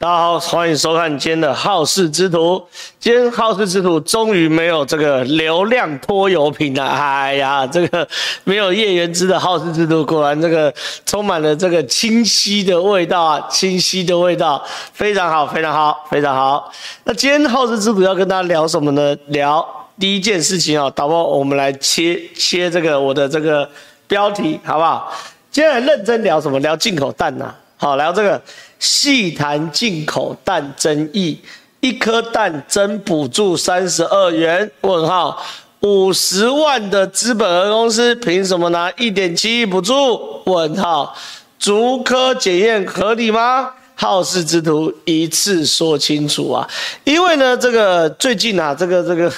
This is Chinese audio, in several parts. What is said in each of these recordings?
大家好，欢迎收看今天的好事之徒。今天好事之徒终于没有这个流量拖油瓶了。哎呀，这个没有叶元之的好事之徒，果然这个充满了这个清晰的味道啊，清晰的味道，非常好，非常好，非常好。那今天好事之徒要跟大家聊什么呢？聊第一件事情啊，导播，我们来切切这个我的这个标题，好不好？今天来认真聊什么？聊进口蛋呐、好，聊这个。细谈进口蛋争议，一颗蛋增补助三十二元？问号，五十万的资本额公司凭什么拿一点七亿补助？问号，竹科检验合理吗？好事之徒一次说清楚啊！因为呢，这个最近啊，这个这个。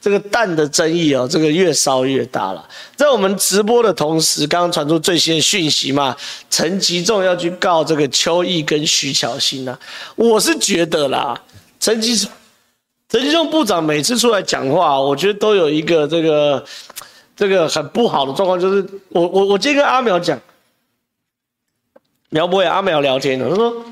这个蛋的争议哦，这个越烧越大了。在我们直播的同时，刚刚传出最新的讯息嘛，陈吉仲要去告这个邱毅跟徐巧芯啊。我是觉得啦，陈吉陈吉仲部长每次出来讲话，我觉得都有一个这个这个很不好的状况，就是我我我今天跟阿苗讲，苗博雅阿苗聊天的，他说。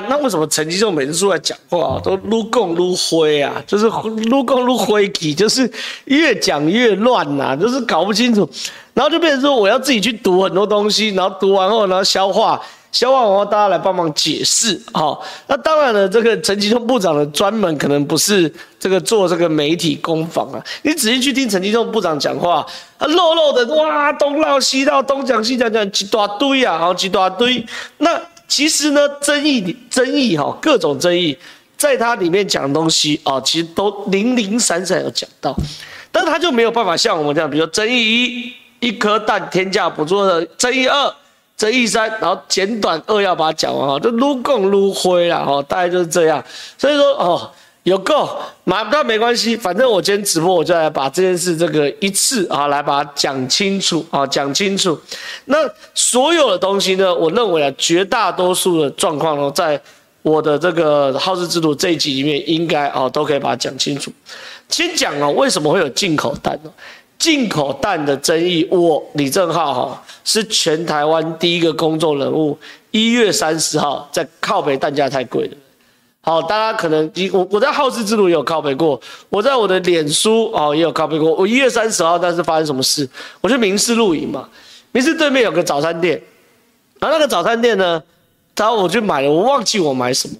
那为什么陈吉仲每次出来讲话都撸共撸灰啊？就是撸共撸灰体，就是越讲越乱呐、啊，就是搞不清楚，然后就变成说我要自己去读很多东西，然后读完后然后消化，消化完后大家来帮忙解释。好，那当然了，这个陈吉仲部长的专门可能不是这个做这个媒体攻防啊，你仔细去听陈吉仲部长讲话，他，漏漏的哇，东唠西唠，东讲西讲，讲一大堆啊，好一大堆，那。其实呢，争议争议哈，各种争议，在他里面讲的东西啊，其实都零零散散有讲到，但他就没有办法像我们这样，比如说争议一，一颗蛋天价捕捉的争议二，争议三，然后简短扼要把它讲完哈，就撸共撸灰了哈，大概就是这样。所以说哦。有够，买不到没关系，反正我今天直播，我就来把这件事这个一次啊，来把它讲清楚啊，讲清楚。那所有的东西呢，我认为啊，绝大多数的状况呢，在我的这个好事之徒这一集里面，应该啊都可以把它讲清楚。先讲啊，为什么会有进口蛋呢？进口蛋的争议，我李正浩哈是全台湾第一个公众人物，一月三十号在靠北蛋价太贵了。好，大家可能我我在好事之路也有靠北过，我在我的脸书哦也有靠北过。我一月三十号，但是发生什么事？我去民视露营嘛，民视对面有个早餐店，然后那个早餐店呢，然后我去买了，我忘记我买什么，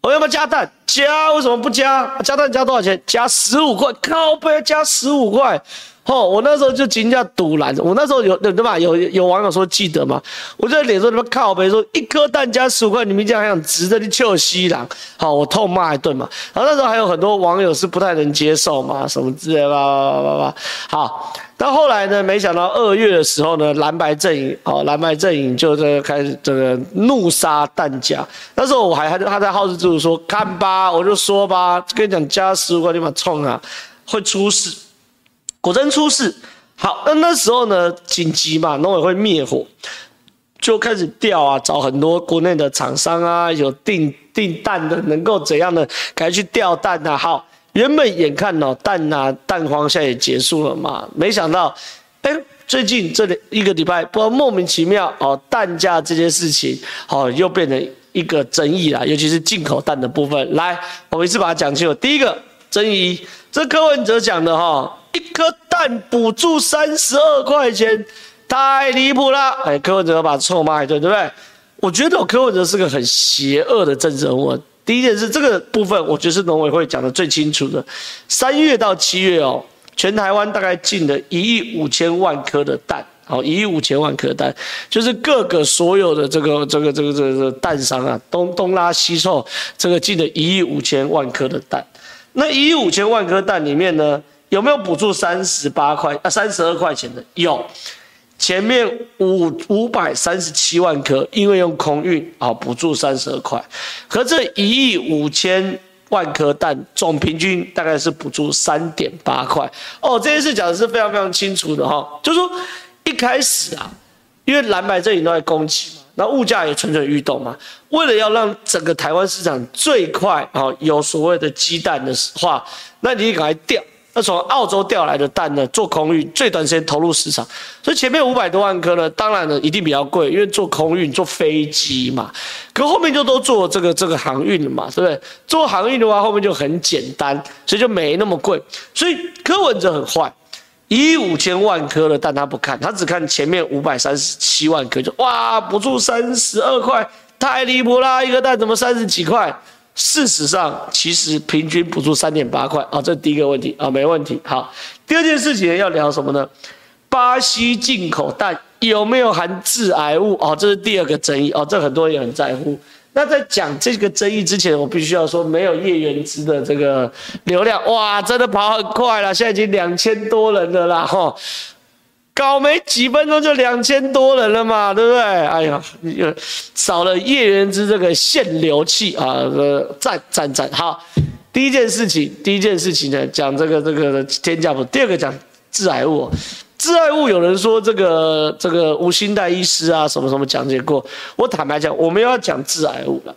我要不要加蛋？加，为什么不加？加蛋加多少钱？加十五块，靠北加十五块。哦，我那时候就惊讶赌烂，我那时候有对吧？有有网友说记得吗？我就在脸说你们靠北说一颗蛋加十五块，你们这样还想值得你臭西郎？好，我痛骂一顿嘛。然后那时候还有很多网友是不太能接受嘛，什么之类的吧吧吧吧。好，到后来呢，没想到二月的时候呢，蓝白阵营哦，蓝白阵营就这个开始这个怒杀蛋价。那时候我还还他在好事之徒说看吧，我就说吧，跟你讲加十五块你妈冲啊，会出事。果真出事，好，那那时候呢，紧急嘛，农委会灭火，就开始调啊，找很多国内的厂商啊，有订订蛋的，能够怎样的，赶快去调蛋啊。好，原本眼看哦，蛋啊，蛋荒现在也结束了嘛，没想到，哎，最近这里一个礼拜，不知道莫名其妙哦，蛋价这件事情，哦，又变成一个争议啦，尤其是进口蛋的部分。来，我们一次把它讲清楚。第一个争议，这柯文哲讲的哈。一颗蛋补助三十二块钱，太离谱了！哎，柯文哲把臭骂一顿，对不对？我觉得柯文哲是个很邪恶的政治人物。第一件事，这个部分我觉得是农委会讲的最清楚的。三月到七月哦，全台湾大概进了一亿五千万颗的蛋，好，一亿五千万颗蛋，就是各个所有的这个这个这个这个蛋商啊，东东拉西凑，这个进了一亿五千万颗的蛋。那一亿五千万颗蛋里面呢？有没有补助三十八块啊？三十二块钱的有，前面五五百三十七万颗，因为用空运啊，补助三十二块。和这一亿五千万颗蛋总平均大概是补助三点八块哦。这件事讲的是非常非常清楚的哈，就是说一开始啊，因为蓝白阵营都在攻击嘛，那物价也蠢蠢欲动嘛，为了要让整个台湾市场最快啊有所谓的鸡蛋的话，那你赶快调。那从澳洲调来的蛋呢，做空运最短时间投入市场，所以前面五百多万颗呢，当然呢一定比较贵，因为做空运坐飞机嘛。可后面就都做这个这个航运了嘛，对不对？做航运的话，后面就很简单，所以就没那么贵。所以柯文哲很坏，一亿五千万颗的蛋他不看，他只看前面五百三十七万颗，就哇补助三十二块，太离谱啦！一个蛋怎么三十几块？事实上，其实平均补助三点八块啊，这是第一个问题啊，没问题。好，第二件事情要聊什么呢？巴西进口蛋有没有含致癌物？哦，这是第二个争议哦，这很多人也很在乎。那在讲这个争议之前，我必须要说，没有叶元之的这个流量，哇，真的跑很快了，现在已经两千多人了啦，吼。搞没几分钟就两千多人了嘛，对不对？哎呀，少了叶元之这个限流器啊，赞赞赞！好，第一件事情，第一件事情呢，讲这个这个天价不？第二个讲致癌物，致癌物有人说这个这个吴欣岱医师啊，什么什么讲解过。我坦白讲，我们要讲致癌物了。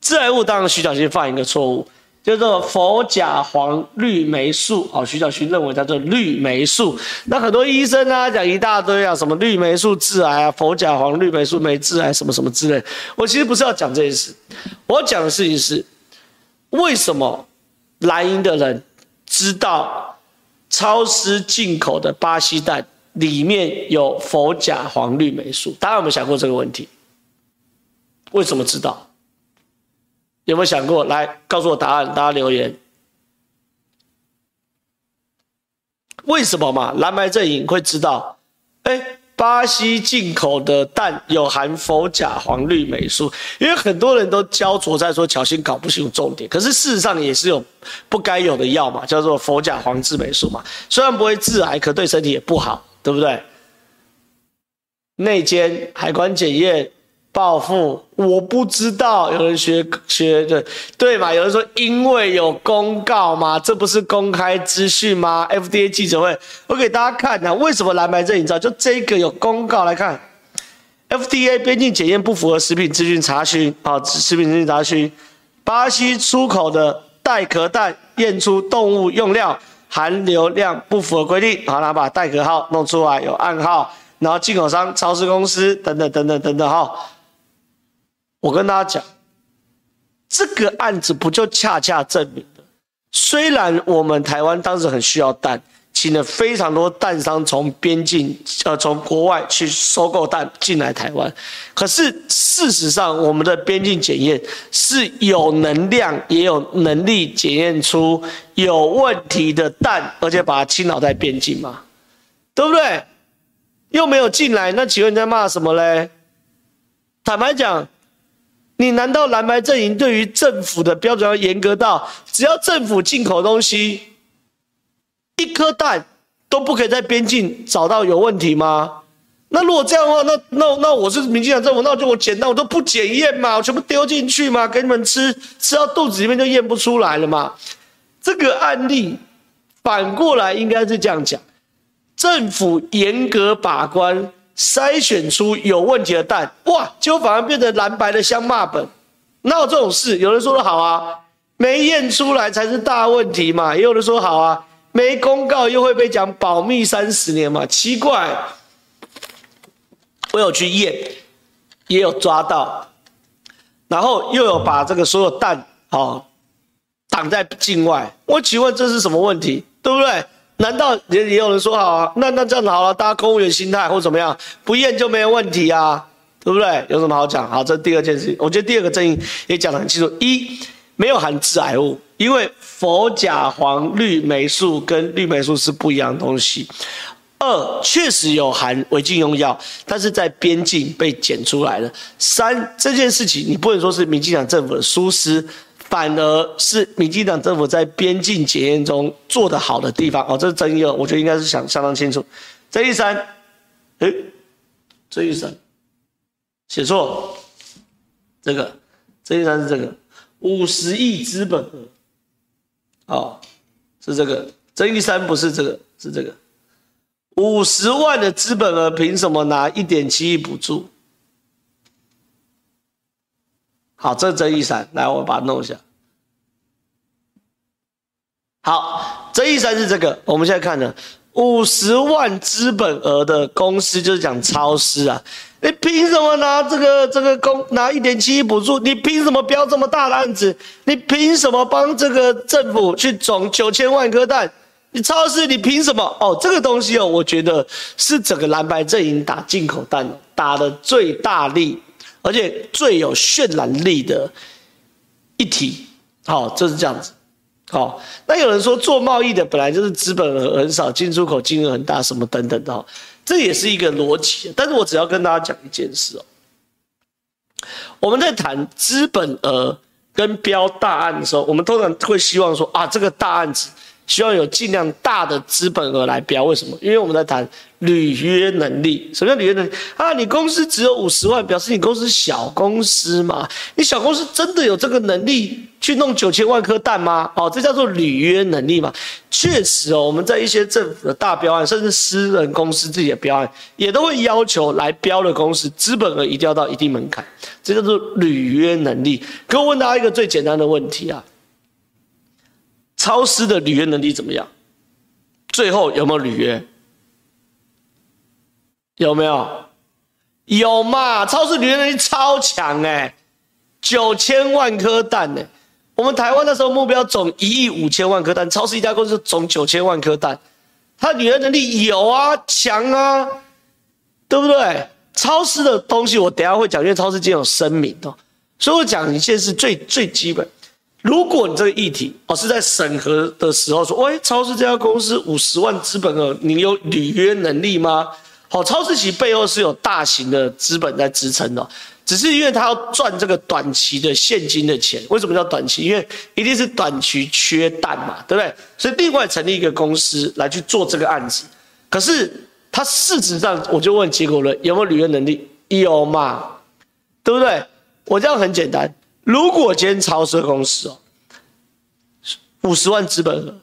致癌物当然徐小新犯一个错误。叫做佛甲黄绿霉素，哦，徐小旭认为叫做绿霉素。那很多医生啊讲一大堆啊，什么绿霉素致癌啊，佛甲黄绿霉素没致癌，什么什么之类。我其实不是要讲这件事，我讲的事情是，为什么蓝营的人知道超市进口的巴西蛋里面有佛甲黄绿霉素？大家有没有想过这个问题？为什么知道？有没有想过？来告诉我答案，大家留言。为什么嘛？蓝白阵营会知道？哎，巴西进口的蛋有含氟甲黄绿霉素，因为很多人都焦灼在说巧心搞不清楚重点，可是事实上也是有不该有的药嘛，叫做氟甲黄质霉素嘛。虽然不会致癌，可对身体也不好，对不对？内奸海关检验。报复我不知道，有人学学的对嘛？有人说因为有公告嘛，这不是公开资讯吗？FDA 记者会，我给大家看啊，为什么蓝白这你知道？就这个有公告来看，FDA 边境检验不符合食品资讯查询啊，食品资讯查询，巴西出口的带壳蛋验出动物用料含硫量不符合规定，好，那把带壳号弄出来，有暗号，然后进口商、超市公司等等等等等等哈。我跟大家讲，这个案子不就恰恰证明了，虽然我们台湾当时很需要蛋，请了非常多蛋商从边境呃从国外去收购蛋进来台湾，可是事实上我们的边境检验是有能量也有能力检验出有问题的蛋，而且把它倾倒在边境嘛，对不对？又没有进来，那请问你在骂什么嘞？坦白讲。你难道蓝白阵营对于政府的标准要严格到，只要政府进口东西，一颗蛋都不可以在边境找到有问题吗？那如果这样的话，那那那我是民进党政府，那我就我简单，我都不检验嘛，我全部丢进去嘛，给你们吃，吃到肚子里面就验不出来了嘛。这个案例反过来应该是这样讲，政府严格把关。筛选出有问题的蛋，哇，结果反而变成蓝白的相骂本，哪有这种事？有人说的好啊，没验出来才是大问题嘛。也有人说好啊，没公告又会被讲保密三十年嘛。奇怪，我有去验，也有抓到，然后又有把这个所有蛋哦挡在境外。我请问这是什么问题？对不对？难道也也有人说好啊？那那这样子好了，大家公务员心态或怎么样，不验就没有问题啊，对不对？有什么好讲？好，这第二件事情，我觉得第二个争议也讲得很清楚：一，没有含致癌物，因为佛甲黄绿霉素跟绿霉素是不一样的东西；二，确实有含违禁用药，但是在边境被检出来了；三，这件事情你不能说是民进党政府的疏失。反而是民进党政府在边境检验中做得好的地方。哦，这是争议二，我觉得应该是想相当清楚。争议三，诶，争议三，写错，这个争议三是这个。五十亿资本。额，哦，是这个。争议三不是这个，是这个。五十万的资本额凭什么拿一点七亿补助？好，这争议三，来，我把它弄一下。好，争争议三是这个，我们现在看呢，五十万资本额的公司就是讲超市啊，你凭什么拿这个这个公拿一点七亿补助？你凭什么标这么大的案子？你凭什么帮这个政府去种九千万颗蛋？你超市，你凭什么？哦，这个东西哦，我觉得是整个蓝白阵营打进口蛋打的最大力，而且最有渲染力的一体。好，就是这样子。好，那有人说做贸易的本来就是资本额很少，进出口金额很大，什么等等的，这也是一个逻辑。但是我只要跟大家讲一件事哦，我们在谈资本额跟标大案的时候，我们通常会希望说啊，这个大案子。希望有尽量大的资本额来标，为什么？因为我们在谈履约能力。什么叫履约能力啊？你公司只有五十万，表示你公司小公司嘛？你小公司真的有这个能力去弄九千万颗蛋吗？哦，这叫做履约能力嘛？确实哦，我们在一些政府的大标案，甚至私人公司自己的标案，也都会要求来标的公司资本额一定要到一定门槛，这叫做履约能力。可我问大家一个最简单的问题啊。超市的履约能力怎么样？最后有没有履约？有没有？有嘛？超市履约能力超强哎、九千万颗蛋呢、我们台湾那时候目标总一亿五千万颗蛋，超市一家公司总九千万颗蛋，它履约能力有啊，强啊，对不对？超市的东西我等下会讲，因为超市今天有声明哦，所以我讲一件事最最基本。如果你这个议题哦是在审核的时候说，喂，超市这家公司五十万资本额，你有履约能力吗？好，超市其背后是有大型的资本在支撑的，只是因为他要赚这个短期的现金的钱。为什么叫短期？因为一定是短期缺蛋嘛，对不对？所以另外成立一个公司来去做这个案子。可是他事实上，我就问结果了，有没有履约能力？有嘛？对不对？我这样很简单。如果今天超施公司哦，五十万资本额，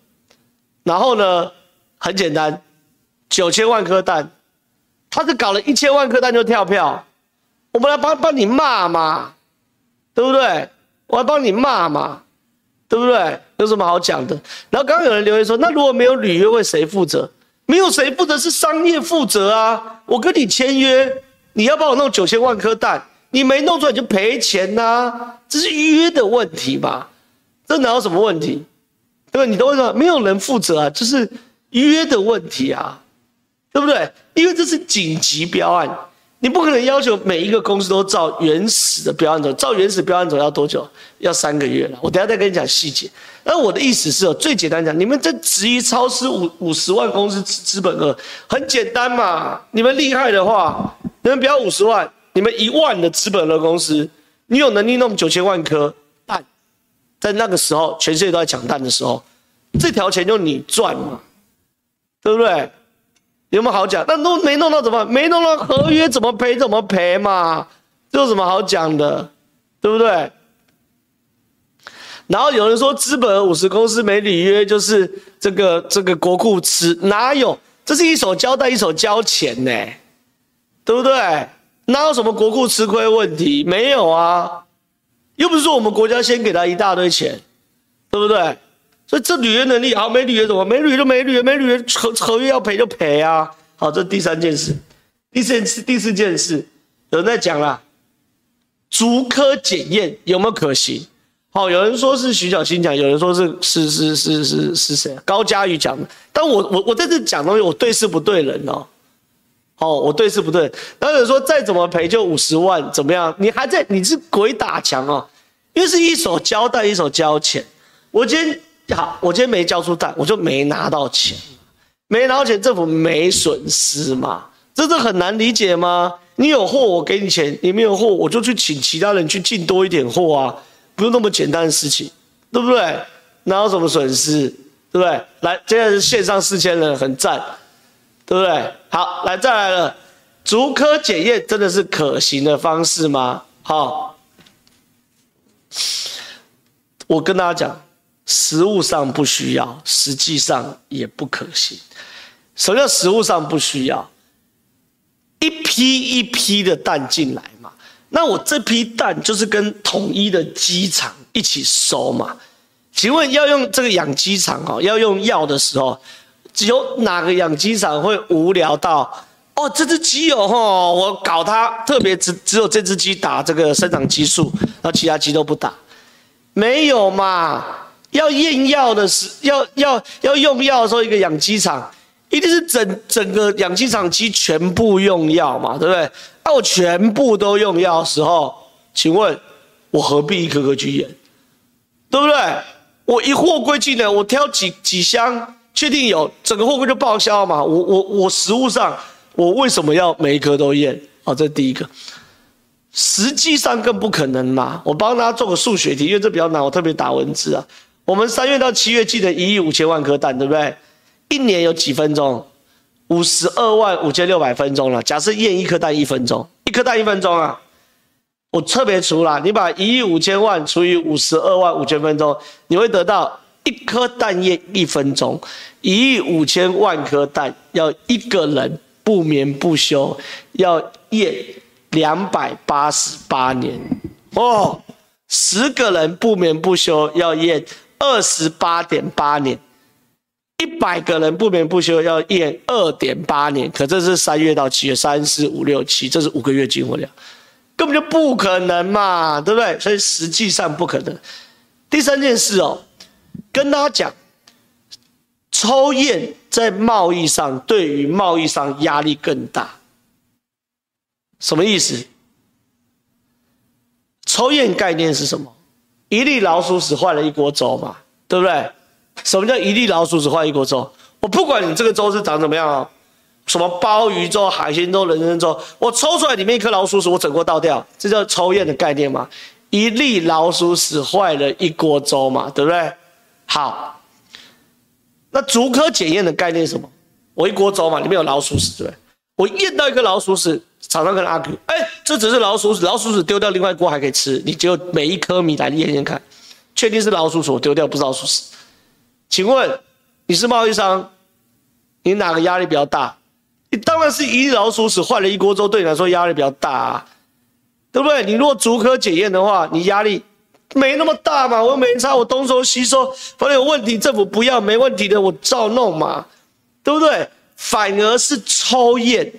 然后呢，很简单，九千万颗蛋，他是搞了一千万颗蛋就跳票，我们来帮帮你骂嘛，对不对？我来帮你骂嘛，对不对？有什么好讲的？然后刚刚有人留言说，那如果没有履约，会谁负责？没有谁负责，是商业负责啊！我跟你签约，你要帮我弄九千万颗蛋。你没弄出来就赔钱呐、这是约的问题吧？这哪有什么问题？对吧？你都会说没有人负责啊，就是约的问题啊，对不对？因为这是紧急标案，你不可能要求每一个公司都照原始的标案走，照原始标案走要多久？要三个月了。我等下再跟你讲细节。那我的意思是，最简单讲，你们这质疑超施五五十万公司资本额，很简单嘛。你们厉害的话，你们不要五十万。你们一万的资本的公司，你有能力弄九千万颗蛋，在那个时候，全世界都在抢蛋的时候，这条钱就你赚嘛，对不对？有没有好讲？那都没弄到怎么？没弄到合约怎么赔怎么赔嘛？这有什么好讲的？对不对？然后有人说资本五十公司没履约，就是这个这个国库吃，哪有？这是一手交代一手交钱呢，对不对？哪有什么国库吃亏问题？没有啊，又不是说我们国家先给他一大堆钱，对不对？所以这履约能力好，没履约怎么？没履约就没履约，没履约合合约要赔就赔啊。好，这第三件事，第四件事，第四件事，有人在讲啦，逐科检验有没有可行？好，有人说是徐小新讲，有人说是是是是是是谁？高嘉瑜讲的。但我我我在这讲东西，我对事不对人哦。哦，我对是不对？然后有人说再怎么赔就五十万，怎么样？你还在？你是鬼打墙哦，因为是一手交代一手交钱。我今天好，我今天没交出蛋，我就没拿到钱，没拿到钱，政府没损失嘛？这是很难理解吗？你有货我给你钱，你没有货我就去请其他人去进多一点货啊，不用那么简单的事情，对不对？哪有什么损失？对不对？来，现在是线上四千人，很赞。对不对？好，来再来了，竹科检验真的是可行的方式吗？好，我跟大家讲，实物上不需要，实际上也不可行。什么叫实物上不需要？一批一批的蛋进来嘛，那我这批蛋就是跟统一的鸡场一起收嘛。请问要用这个养鸡场哦，要用药的时候，只有哪个养鸡场会无聊到哦？这只鸡哦，吼，我搞它特别只只有这只鸡打这个生长激素，然后其他鸡都不打，没有嘛？要验药的时，要要要用药的时候，一个养鸡场一定是整整个养鸡场鸡全部用药嘛，对不对？那我全部都用药的时候，请问我何必一颗颗去验，对不对？我一货柜进来，我挑几几箱，确定有整个货柜就报销嘛？我我我实物上，我为什么要每一颗都验？好，这第一个。实际上更不可能嘛。我帮大家做个数学题，因为这比较难，我特别打文字啊。我们三月到七月寄的一亿五千万颗蛋，对不对？一年有几分钟？五十二万五千六百分钟了。假设验一颗蛋一分钟，一颗蛋一分钟啊。我特别除了，你把一亿五千万除以五十二万五千分钟，你会得到一颗蛋液一分钟，一亿五千万颗蛋要一个人不眠不休要验两百八十八年哦，十个人不眠不休要验二十八点八年，一百个人不眠不休要验二点八年，可这是三月到七月，三四五六七，这是五个月进货量。根本就不可能嘛，对不对？所以实际上不可能。第三件事哦，跟大家讲，抽验在贸易上对于贸易商压力更大。什么意思？抽验概念是什么？一粒老鼠屎坏了一锅粥嘛，对不对？什么叫一粒老鼠屎坏一锅粥？我不管你这个粥是长怎么样哦。什么鲍鱼粥、海鲜粥、人参粥，我抽出来里面一颗老鼠屎，我整锅倒掉，这叫抽验的概念嘛？一粒老鼠屎坏了一锅粥嘛，对不对？好，那竹科检验的概念是什么？我一锅粥嘛，里面有老鼠屎，对不对？我验到一颗老鼠屎，厂商跟阿哥，哎，这只是老鼠屎，老鼠屎丢掉，另外一锅还可以吃，你就每一颗米来验验看，确定是老鼠屎，我丢掉不是老鼠屎。请问你是贸易商，你哪个压力比较大？你当然是一粒老鼠屎坏了一锅粥，对你来说压力比较大啊，对不对？你如果逐颗检验的话，你压力没那么大嘛。我又没差，我东收西收，反正有问题政府不要，没问题的我照弄嘛，对不对？反而是抽验，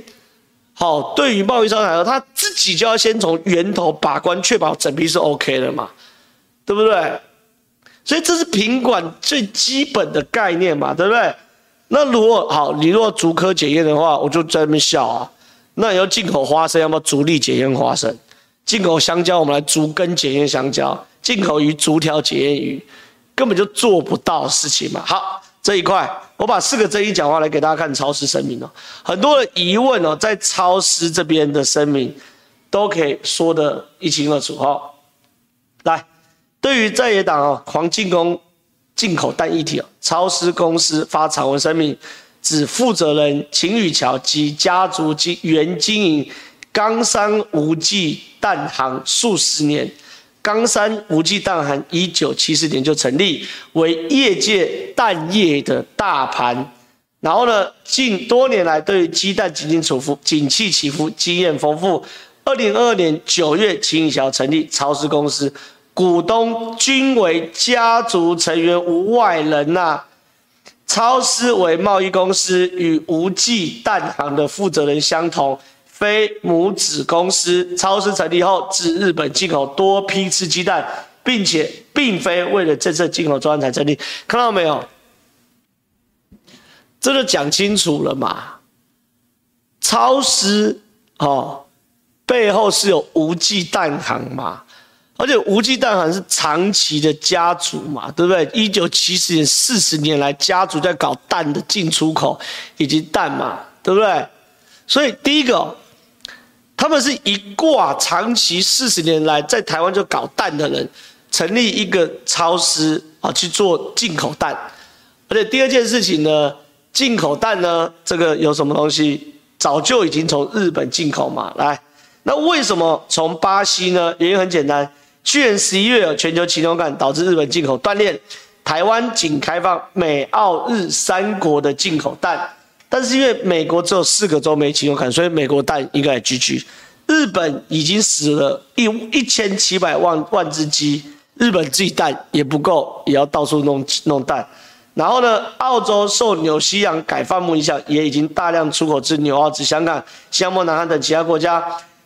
好，对于贸易商来说，他自己就要先从源头把关，确保整批是 OK 的嘛，对不对？所以这是品管最基本的概念嘛，对不对？那如果好，你如果逐颗检验的话，我就在那边笑啊。那你要进口花生，要不要逐粒检验花生？进口香蕉，我们来逐根检验香蕉；进口鱼，逐条检验鱼，根本就做不到事情嘛。好，这一块我把四个争议讲话来给大家看超市声明哦。很多的疑问哦，在超市这边的声明都可以说得一清二楚哈。来，对于在野党啊，狂进攻。进口蛋议题，超市公司发长文声明，指负责人秦宇桥及家族经原经营冈山无忌蛋行数十年。冈山吴记蛋行一九七四年就成立，为业界蛋业的大盘。然后呢，近多年来对于鸡蛋景气起伏、景气起伏经验丰富。二零二二年九月，秦宇桥成立超师公司。股东均为家族成员，无外人呐、啊。超师为贸易公司，与吴记蛋行的负责人相同，非母子公司。超市成立后，至日本进口多批次鸡蛋，并且并非为了政策进口专案才成立。看到没有？这就讲清楚了嘛。超市哦，背后是有无忌蛋行嘛。而且无忌蛋行是长期的家族嘛，对不对？一九七四年四十年来，家族在搞蛋的进出口以及蛋嘛，对不对？所以第一个，他们是一挂长期四十年来在台湾就搞蛋的人，成立一个超市啊去做进口蛋。而且第二件事情呢，进口蛋呢，这个有什么东西？早就已经从日本进口嘛。来，那为什么从巴西呢？原因很简单。去年十一月有全球禽流感导致日本进口断链，台湾仅开放美、澳、日三国的进口蛋，但是因为美国只有四个州没禽流感，所以美国蛋应该也 GG。日本已经死了一一千七百万万只鸡，日本自己蛋也不够，也要到处弄弄蛋。然后呢，澳洲受纽西兰改放牧影响，也已经大量出口至纽澳、至香港、新加坡、南韩等其他国家。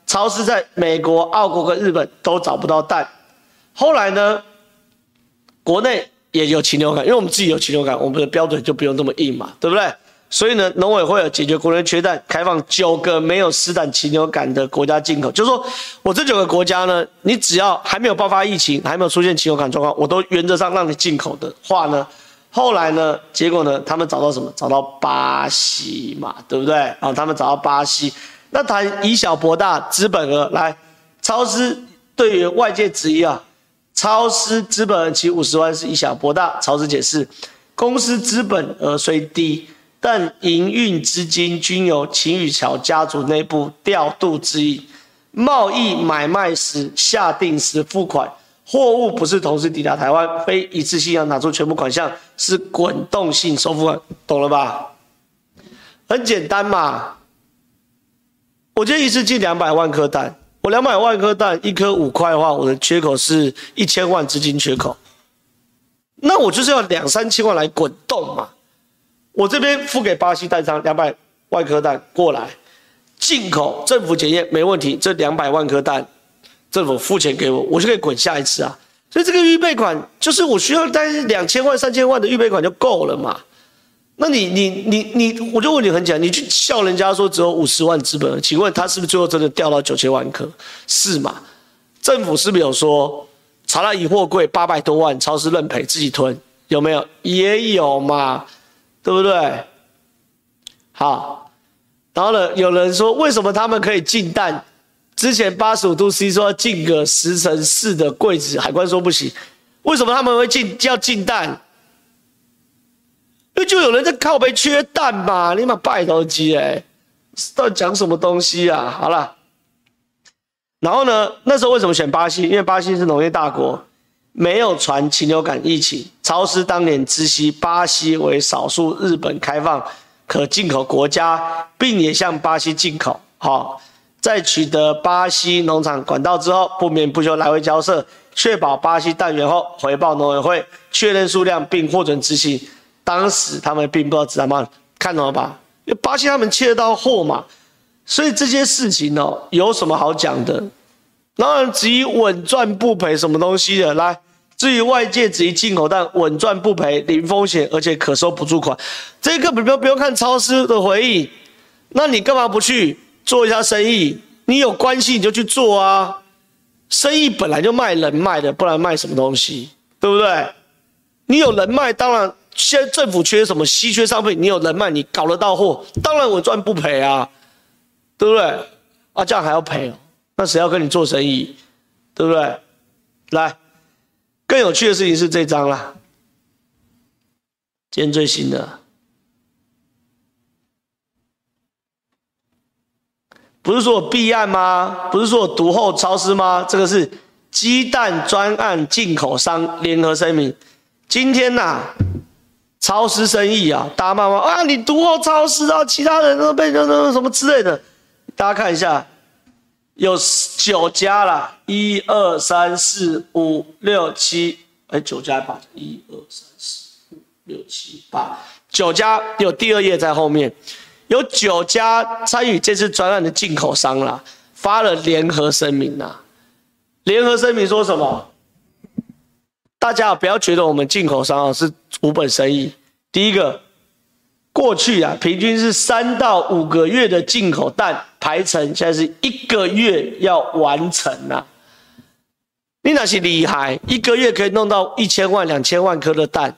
超市在美国、澳国跟日本都找不到蛋。后来呢，国内也有禽流感，因为我们自己有禽流感，我们的标准就不用这么硬嘛，对不对？所以呢，农委会有解决国内缺蛋，开放九个没有施展禽流感的国家进口。就是说我这九个国家呢，你只要还没有爆发疫情，还没有出现禽流感状况，我都原则上让你进口的话呢，后来呢，结果呢，他们找到什么？找到巴西嘛，对不对？啊，他们找到巴西。那谈以小博大，资本额来，超施对于外界质疑啊，超施资本额其五十万是以小博大。超市解释，公司资本额虽低。但营运资金均由秦宇桥家族内部调度之意，贸易买卖时下定时付款，货物不是同时抵达台湾，非一次性要拿出全部款项，是滚动性收付款，懂了吧？很简单嘛，我今天一次进两百万颗蛋，我两百万颗蛋一颗五块的话，我的缺口是一千万资金缺口，那我就是要两三千万来滚动嘛。我这边付给巴西蛋商两百万颗蛋过来，进口政府检验没问题，这两百万颗蛋政府付钱给我，我就可以滚下一次啊。所以这个预备款就是我需要大概两千万、三千万的预备款就够了嘛。那你你你你，我就问你很简单，你去笑人家说只有五十万资本，请问他是不是最后真的掉到九千万颗？是嘛？政府是不是有说查到疑货柜八百多万，超市认赔自己吞？有没有？也有嘛。对不对？好，然后呢？有人说，为什么他们可以进蛋？之前八十五度 C 说要进个十乘四的柜子，海关说不行。为什么他们会进要进蛋？因为就有人在靠背缺蛋嘛，你妈拜托鸡哎，到底讲什么东西啊？好了，然后呢？那时候为什么选巴西？因为巴西是农业大国。没有传禽流感疫情，超施当年知悉巴西为少数日本开放可进口国家，并也向巴西进口。好，在取得巴西农场管道之后，不眠不休来回交涉，确保巴西蛋源后，回报农委会确认数量并获准执行。当时他们并不知道怎么看懂了吧？因为巴西他们切得到货嘛，所以这些事情哦，有什么好讲的？当然，至于稳赚不赔什么东西的，来，至于外界质疑进口蛋稳赚不赔、零风险，而且可收补助款，这个不用不用看超市的回应，那你干嘛不去做一下生意？你有关系你就去做啊，生意本来就卖人脉的，不然卖什么东西，对不对？你有人脉，当然现在政府缺什么稀缺商品，你有人脉，你搞得到货，当然稳赚不赔啊，对不对？啊，这样还要赔哦。那谁要跟你做生意，对不对？来，更有趣的事情是这张啦，今天最新的，不是说我弊案吗？不是说我独厚超施吗？这个是鸡蛋专案进口商联合声明。今天呐、超施生意啊，大家骂骂啊，你独厚超施啊，其他人都被那那什么之类的，大家看一下。有九家啦，一二三四五六七，哎，九家八，一二三四五六七八，九家有第二页在后面，有九家参与这次专案的进口商啦，发了联合声明呐。联合声明说什么？大家不要觉得我们进口商啊是无本生意。第一个。过去啊，平均是三到五个月的进口蛋排程，现在是一个月要完成啊。你那是厉害，一个月可以弄到一千万、两千万颗的蛋，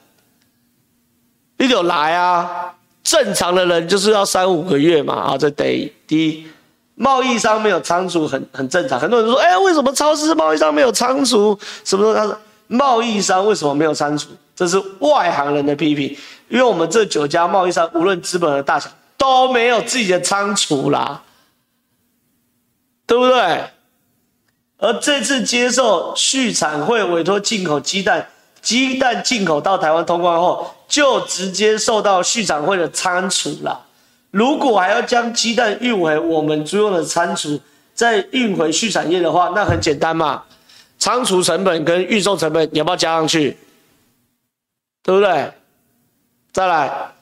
你就来啊。正常的人就是要三五个月嘛啊，这得第一，贸易商没有仓储很很正常。很多人说，哎、欸，为什么超市贸易商没有仓储？什么时候他说贸易商为什么没有仓储？这是外行人的批评。因为我们这九家贸易商，无论资本的大小，都没有自己的仓储啦，对不对？而这次接受畜产会委托进口鸡蛋，鸡蛋进口到台湾通关后，就直接受到畜产会的仓储啦。如果还要将鸡蛋运回我们租用的仓储，再运回畜产业的话，那很简单嘛。仓储成本跟运送成本你要不要加上去？对不对？再来，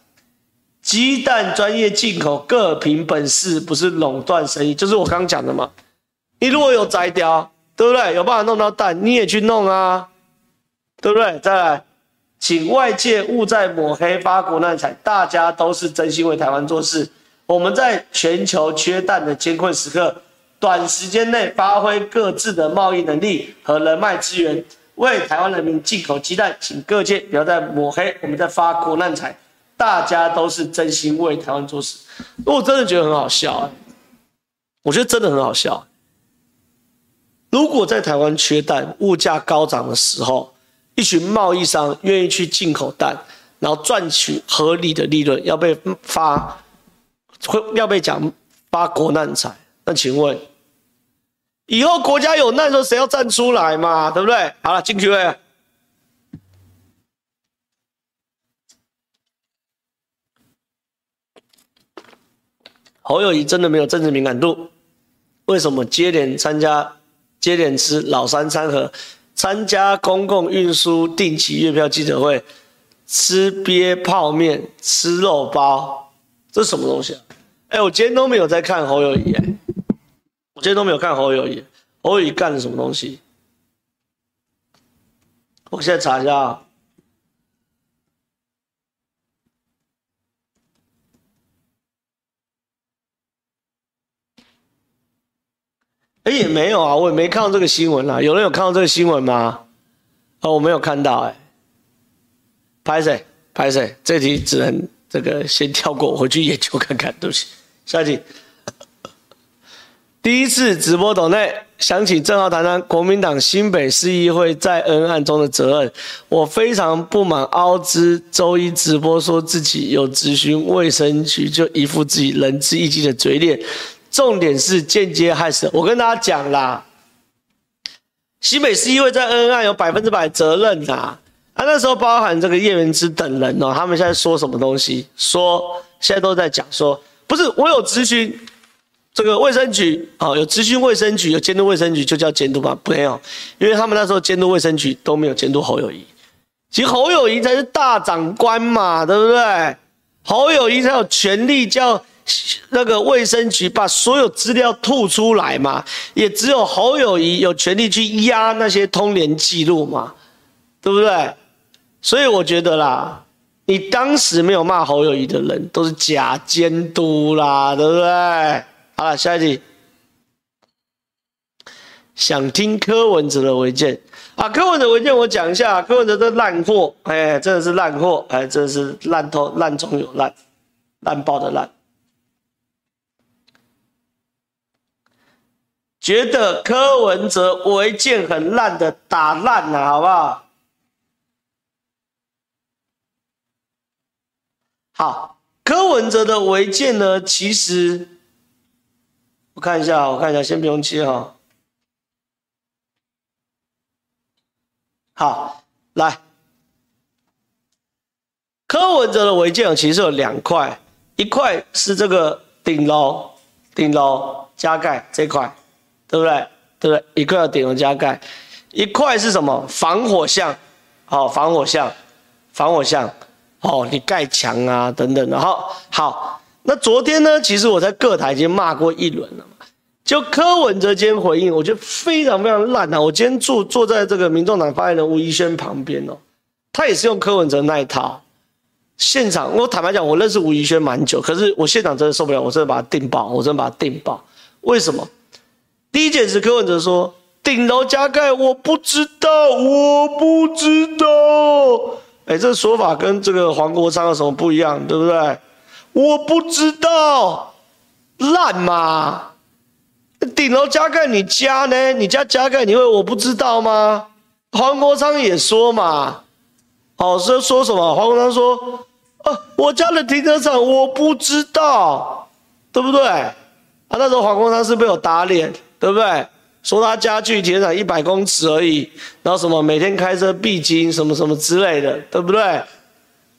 鸡蛋专业进口各凭本事，不是垄断生意，就是我刚刚讲的嘛。你如果有摘雕，对不对？有办法弄到蛋，你也去弄啊，对不对？再来，请外界勿再抹黑发国难财，大家都是真心为台湾做事。我们在全球缺蛋的艰困时刻，短时间内发挥各自的贸易能力和人脉资源，为台湾人民进口鸡蛋。请各界不要再抹黑，我们在发国难财，大家都是真心为台湾做事。我真的觉得很好笑，欸，我觉得真的很好笑。如果在台湾缺蛋、物价高涨的时候，一群贸易商愿意去进口蛋，然后赚取合理的利润，要被发会要被讲发国难财。那请问，以后国家有难的时候，谁要站出来嘛？对不对？好了，进去了。侯友谊真的没有政治敏感度？为什么接连参加？接连吃老三餐盒，参加公共运输定期月票记者会，吃鳖泡面，吃肉包，这什么东西啊？哎、我今天都没有在看侯友宜，哎，我今天都没有看侯友宜，侯友宜干了什么东西？我现在查一下啊。哎，也没有啊，我也没看到这个新闻啊。有人有看到这个新闻吗？哦，我没有看到、哎，拍谁？拍谁？这题只能这个先跳过，回去研究看看。对不起，下一题。第一次直播抖内，想请正皓谈谈国民党新北市议会在恩案中的责任。我非常不满凹兹周一直播说自己有咨询卫生局，就一副自己仁至义尽的嘴脸。重点是间接害死。我跟大家讲啦，新北市议会在恩案有百分之百责任呐。啊，那时候包含这个叶元之等人哦，他们现在说什么东西？说现在都在讲说，不是我有咨询这个卫生局哦，有质询卫生局，有监督卫生局就叫监督吧？没有，因为他们那时候监督卫生局都没有监督侯友宜，其实侯友宜才是大长官嘛，对不对？侯友宜才有权利叫。那个卫生局把所有资料吐出来嘛，也只有侯友宜有权利去压那些通联记录嘛，对不对？所以我觉得啦，你当时没有骂侯友宜的人都是假监督啦，对不对？好了，下一题，想听柯文哲的违建啊？柯文哲违建我讲一下，柯文哲的烂货，哎，真的是烂货，哎，真的是烂透烂中有烂，烂爆的烂。觉得柯文哲违建很烂的打烂了，好不好？好，柯文哲的违建呢？其实看一下，我看一下，先不用切哈。好，来，柯文哲的违建其实有两块，一块是这个顶楼，顶楼加盖这块。对不对？对不对？一块要顶楼加盖，一块是什么？防火巷，好，防火巷，防火巷，哦，你盖墙啊，等等的。好，好，那昨天呢？其实我在各台已经骂过一轮了。就柯文哲今天回应，我觉得非常非常烂啊！我今天坐坐在这个民众党发言人吴怡轩旁边哦，他也是用柯文哲那一套。现场，我坦白讲，我认识吴怡轩蛮久，可是我现场真的受不了，我真的把他定爆，我真的把他定爆。为什么？第一件事，柯文哲说顶楼加盖，我不知道，我不知道。哎，这个说法跟这个黄国昌有什么不一样，对不对？我不知道，烂嘛！顶楼加盖你家呢？你家加盖，你会我不知道吗？黄国昌也说嘛，好，说说什么？黄国昌说，啊，我家的停车场我不知道，对不对？啊，那时候黄国昌是被我打脸。对不对？说他家距停车场一百公尺而已，然后什么每天开车必经什么什么之类的，对不对？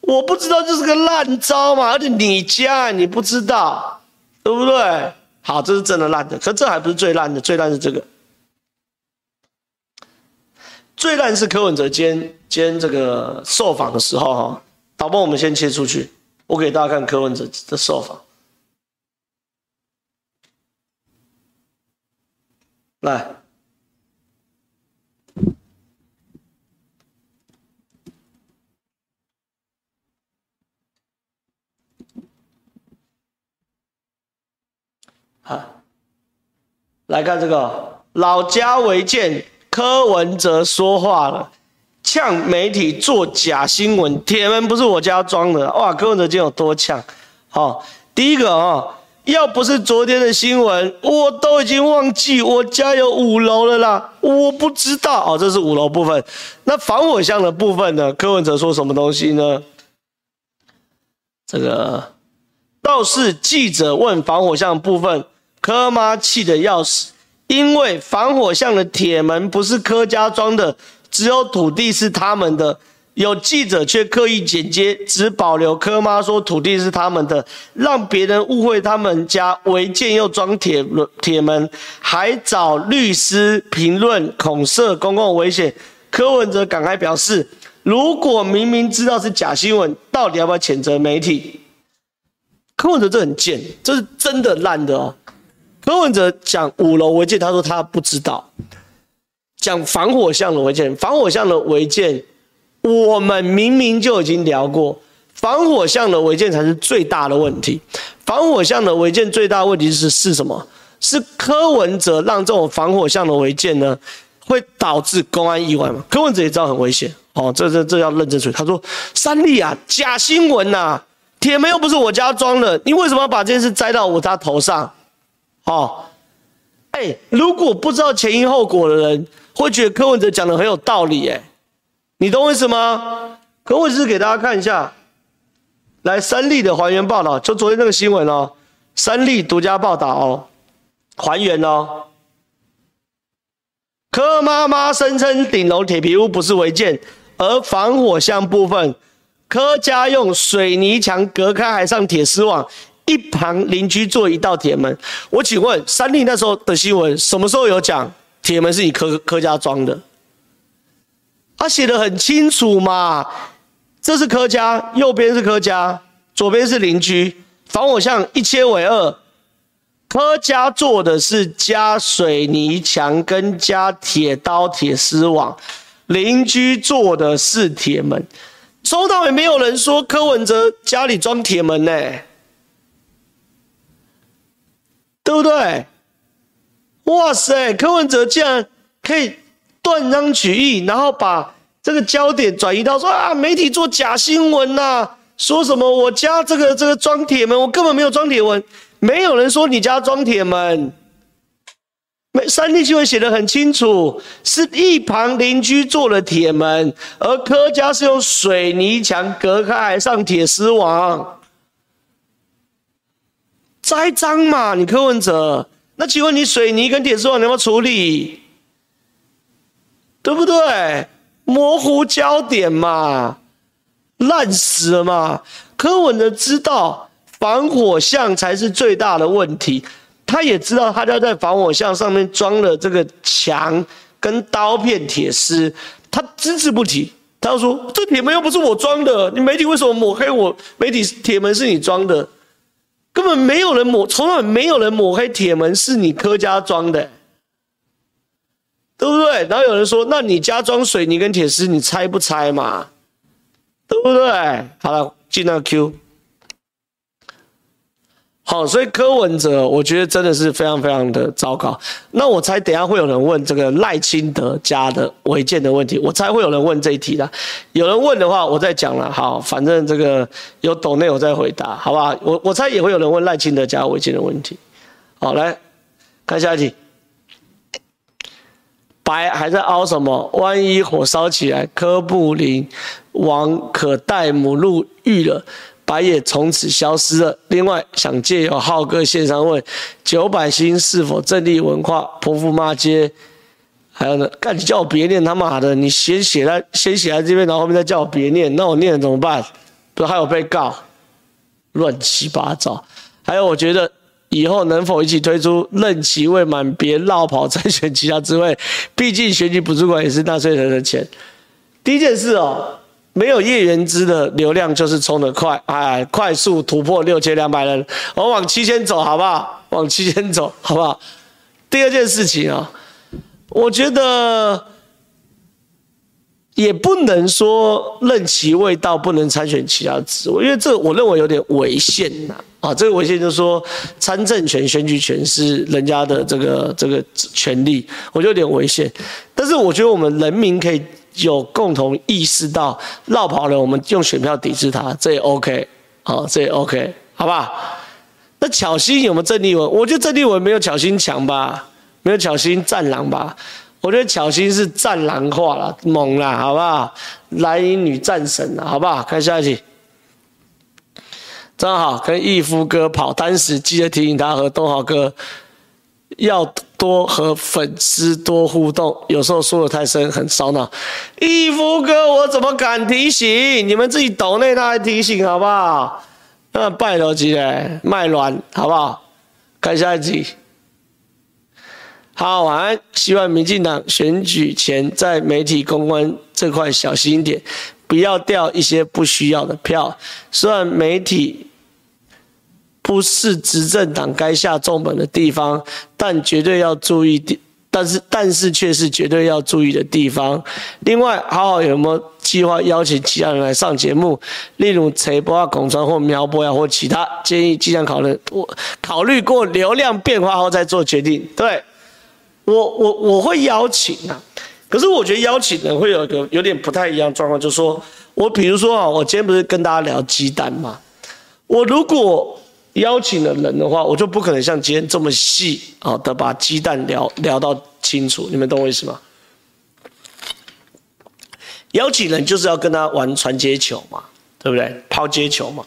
我不知道这是个烂招嘛，而且你家你不知道，对不对？好，这是真的烂的，可这还不是最烂的，最烂是这个。最烂是柯文哲兼兼这个受访的时候哈，导播我们先切出去，我给大家看柯文哲的受访，来。来看这个老家违建，柯文哲说话了，呛媒体做假新闻，铁门不是我家装的，哇，柯文哲今天有多呛？好，第一个啊，要不是昨天的新闻，我都已经忘记我家有五楼了啦，我不知道哦，这是五楼部分。那防火巷的部分呢？柯文哲说什么东西呢？这个倒是记者问防火巷部分。柯妈气得要死，因为防火巷的铁门不是柯家装的，只有土地是他们的。有记者却刻意剪接，只保留柯妈说土地是他们的，让别人误会他们家违建又装铁铁门，还找律师评论，恐涉公共危险。柯文哲赶快表示，如果明明知道是假新闻，到底要不要谴责媒体？柯文哲这很贱，这是真的烂的哦。柯文哲讲五楼违建，他说他不知道。讲防火巷的违建，防火巷的违建，我们明明就已经聊过，防火巷的违建才是最大的问题。防火巷的违建最大问题是是什么？是柯文哲让这种防火巷的违建呢，会导致公安意外吗？柯文哲也知道很危险哦，这这这要认真处理。他说：“三立啊，假新闻呐、铁门又不是我家装的，你为什么要把这件事栽到我家头上？”哦，哎、如果不知道前因后果的人，会觉得柯文哲讲的很有道理，哎，你懂我意思吗？可我只是给大家看一下，来三立的还原报道，就昨天那个新闻哦，三立独家报道哦，还原哦。柯妈妈声称顶楼铁皮屋不是违建，而防火箱部分，柯家用水泥墙隔开，还上铁丝网。一旁邻居做一道铁门，我请问三立那时候的新闻什么时候有讲铁门是你柯柯家装的？他写得很清楚嘛，这是柯家，右边是柯家，左边是邻居，防火巷一切为二，柯家做的是加水泥墙跟加铁刀铁丝网，邻居做的是铁门，收到也没有人说柯文哲家里装铁门呢、对不对？哇塞，柯文哲竟然可以断章取义，然后把这个焦点转移到说啊，媒体做假新闻呐、说什么我家这个这个装铁门，我根本没有装铁门，没有人说你家装铁门。没，三立新闻写的很清楚，是一旁邻居做了铁门，而柯家是用水泥墙隔开，还上铁丝网。栽赃嘛？你柯文哲，那请问你水泥跟铁丝网你要不要处理？对不对？模糊焦点嘛，烂死了嘛！柯文哲知道防火巷才是最大的问题，他也知道他家在防火巷上面装了这个墙跟刀片铁丝，他只字不提。他说：“这铁门又不是我装的，你媒体为什么抹黑我？媒体铁门是你装的。”根本没有人抹，从来没有人抹黑铁门是你柯家装的，对不对？然后有人说，那你家装水泥跟铁丝，你拆不拆嘛？对不对？好了，进那个 Q。好，所以柯文哲，我觉得真的是非常非常的糟糕。那我猜等下会有人问这个赖清德家的违建的问题，我猜会有人问这一题的。有人问的话，我再讲了。好，反正这个有懂内我再回答，好不好？我我猜也会有人问赖清德家违建的问题。好，来看下一题。白还在凹什么？万一火烧起来，柯布林王可戴母入狱了。白也从此消失了。另外，想借由浩哥线上问九百星是否正立文化泼妇骂街？还有呢？干，你叫我别念他妈的！你先写在先写在这边，然后后面再叫我别念，那我念了怎么办？不是还有被告？乱七八糟。还有，我觉得以后能否一起推出任期未满别落跑再选其他职位？毕竟选举补助款也是纳税人的钱。第一件事哦，没有叶元之的流量就是冲得快，哎，快速突破六千两百人，我往七千走好不好？往七千走好不好？第二件事情啊，我觉得。也不能说任其未到不能参选其他职位，因为这我认为有点违宪呐。啊，这个违宪就是说参政权、选举权是人家的这个这个权利，我觉得有点违宪。但是我觉得我们人民可以有共同意识到，落跑了，我们用选票抵制他，这也 OK，好，这也 OK，好吧？那巧心有没有郑丽文？我觉得郑丽文没有巧心强吧，没有巧心战狼吧。我觉得巧心是战狼化了，猛了，好不好？蓝衣女战神了，好不好？看下一题，正好跟义夫哥跑单时，记得提醒他和东豪哥要多和粉丝多互动，有时候说的太深，很烧脑。义夫哥，我怎么敢提醒？你们自己抖内他还提醒，好不好？那拜托几嘞，卖卵，好不好？看下一集。好，晚安。希望民进党选举前在媒体公关这块小心一点，不要掉一些不需要的票。虽然媒体不是执政党该下重本的地方，但绝对要注意的，但是但是却是绝对要注意的地方。另外，好好有没有计划邀请其他人来上节目，例如陈波啊、龚川或苗博雅或其他建议，即将考虑我考虑过流量变化后再做决定。对。我我我会邀请啊，可是我觉得邀请呢会有一个有点不太一样状况，就是说我比如说啊，我今天不是跟大家聊鸡蛋吗？我如果邀请的人的话，我就不可能像今天这么细啊的把鸡蛋聊聊到清楚，你们懂我意思吗？邀请人就是要跟他玩传接球嘛，对不对？抛接球嘛，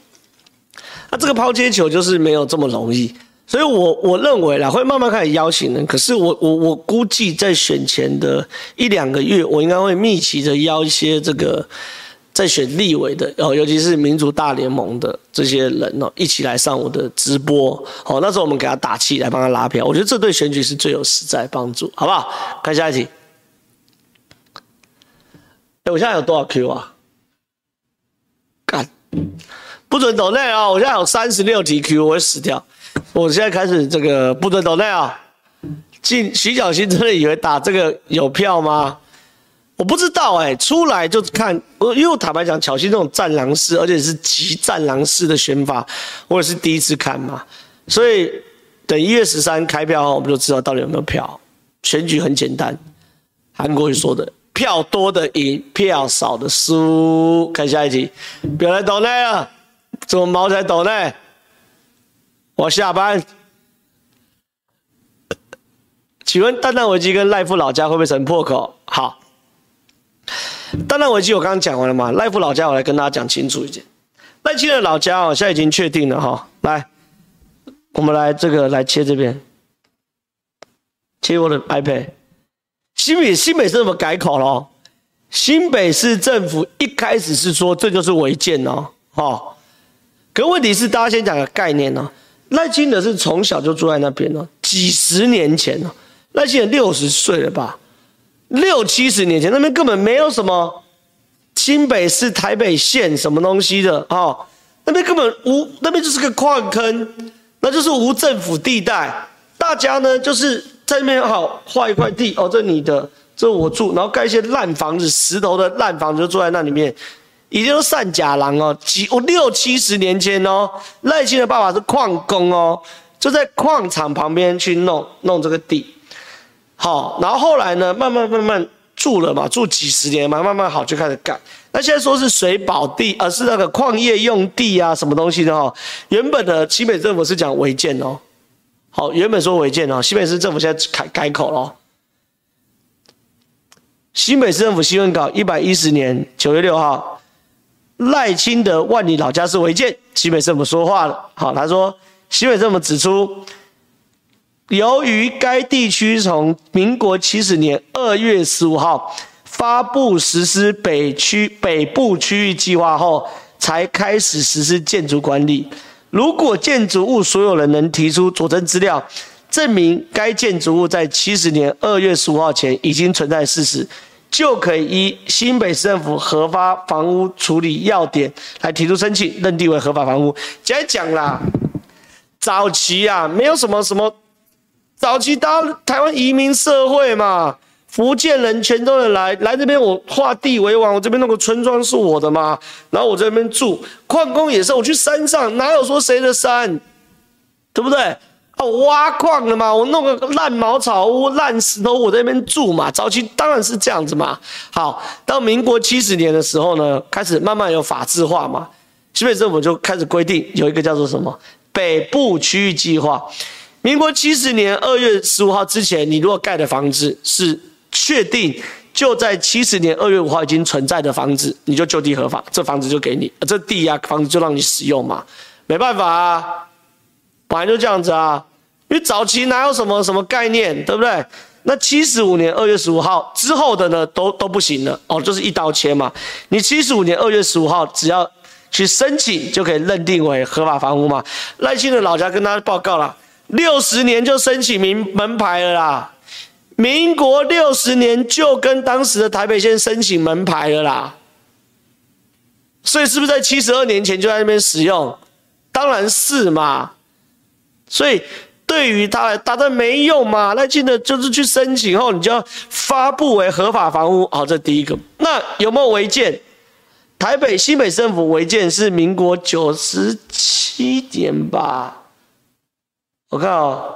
那这个抛接球就是没有这么容易。所以我，我认为啦，会慢慢开始邀请人。可是我，我我我估计在选前的一两个月，我应该会密集的邀一些这个在选立委的哦，尤其是民主大联盟的这些人哦，一起来上我的直播哦。那时候我们给他打气，来帮他拉票。我觉得这对选举是最有实在帮助，好不好？看下一题。哎，我现在有多少 Q 啊？干，不准抖内啊！我现在有三十六题 Q，我会死掉。我现在开始这个不准抖内啊！进徐小新真的以为打这个有票吗？我不知道哎、出来就看我，因为我坦白讲，巧芯这种战狼式，而且是极战狼式的选法，我也是第一次看嘛。所以等一月十三开票后，我们就知道到底有没有票。选举很简单，韩国瑜说的，票多的赢，票少的输。看下一题，表来抖内了，怎么毛才抖内？我下班，请问蛋蛋危机跟赖富老家会不会成破口？好，蛋蛋危机我刚刚讲完了嘛？赖富老家我来跟大家讲清楚一点。赖清德老家哦，现在已经确定了哈。来，我们来这个来切这边，切我的 iPad。新北新北市怎么改口了？新北市政府一开始是说这就是违建哦，哈。可问题是大家先讲个概念哦。赖清德是从小就住在那边了，几十年前了，赖清德六十岁了吧？六七十年前那边根本没有什么新北市、台北县什么东西的哦，那边根本无，那边就是个矿坑，那就是无政府地带。大家呢就是在那边好画一块地哦，这你的，这我住，然后盖一些烂房子，石头的烂房子就住在那里面。已经都散甲郎哦，几我六七十年前哦，赖清的爸爸是矿工哦，就在矿场旁边去弄弄这个地，好，然后后来呢，慢慢慢慢住了嘛，住几十年嘛，慢慢好就开始盖。那现在说是水保地，而是那个矿业用地啊，什么东西的哈？原本的西北政府是讲违建哦，好，原本说违建哦，西北市政府现在改改口了。新北市政府新闻稿一百一十年九月六号。赖清德万里老家是违建，西北政府说话了。好，他说，西北政府指出，由于该地区从民国七十年二月十五号发布实施北区北部区域计划后，才开始实施建筑管理。如果建筑物所有人能提出佐证资料，证明该建筑物在七十年二月十五号前已经存在事实，就可以依新北市政府核发房屋处理要点来提出申请，认定为合法房屋。接讲啦，早期啊，没有什么什么，早期大家台湾移民社会嘛。福建人全都能来来这边，我划地为王，我这边弄个村庄是我的嘛，然后我在那边住，矿工也是，我去山上哪有说谁的山，对不对？啊，我挖矿的嘛，我弄个烂茅草屋、烂石头，我在那边住嘛。早期当然是这样子嘛。好，到民国七十年的时候呢，开始慢慢有法制化嘛，基本上我们就开始规定有一个叫做什么北部区域计划。民国七十年二月十五号之前，你如果盖的房子是。确定就在七十年二月五号已经存在的房子，你就就地合法，这房子就给你，这地啊房子就让你使用嘛，没办法啊，本来就这样子啊，因为早期哪有什么什么概念，对不对？那七十五年二月十五号之后的呢，都都不行了哦，就是一刀切嘛。你七十五年二月十五号只要去申请，就可以认定为合法房屋嘛。赖清德老家跟他报告了，六十年就申请名门牌了啦。民国六十年就跟当时的台北县申请门牌了啦，所以是不是在七十二年前就在那边使用？当然是嘛。所以对于他来，他的没用嘛。那进的就是去申请后，你就要发布为合法房屋。好，这第一个。那有没有违建？台北新北政府违建是民国九十七年吧？我看哦。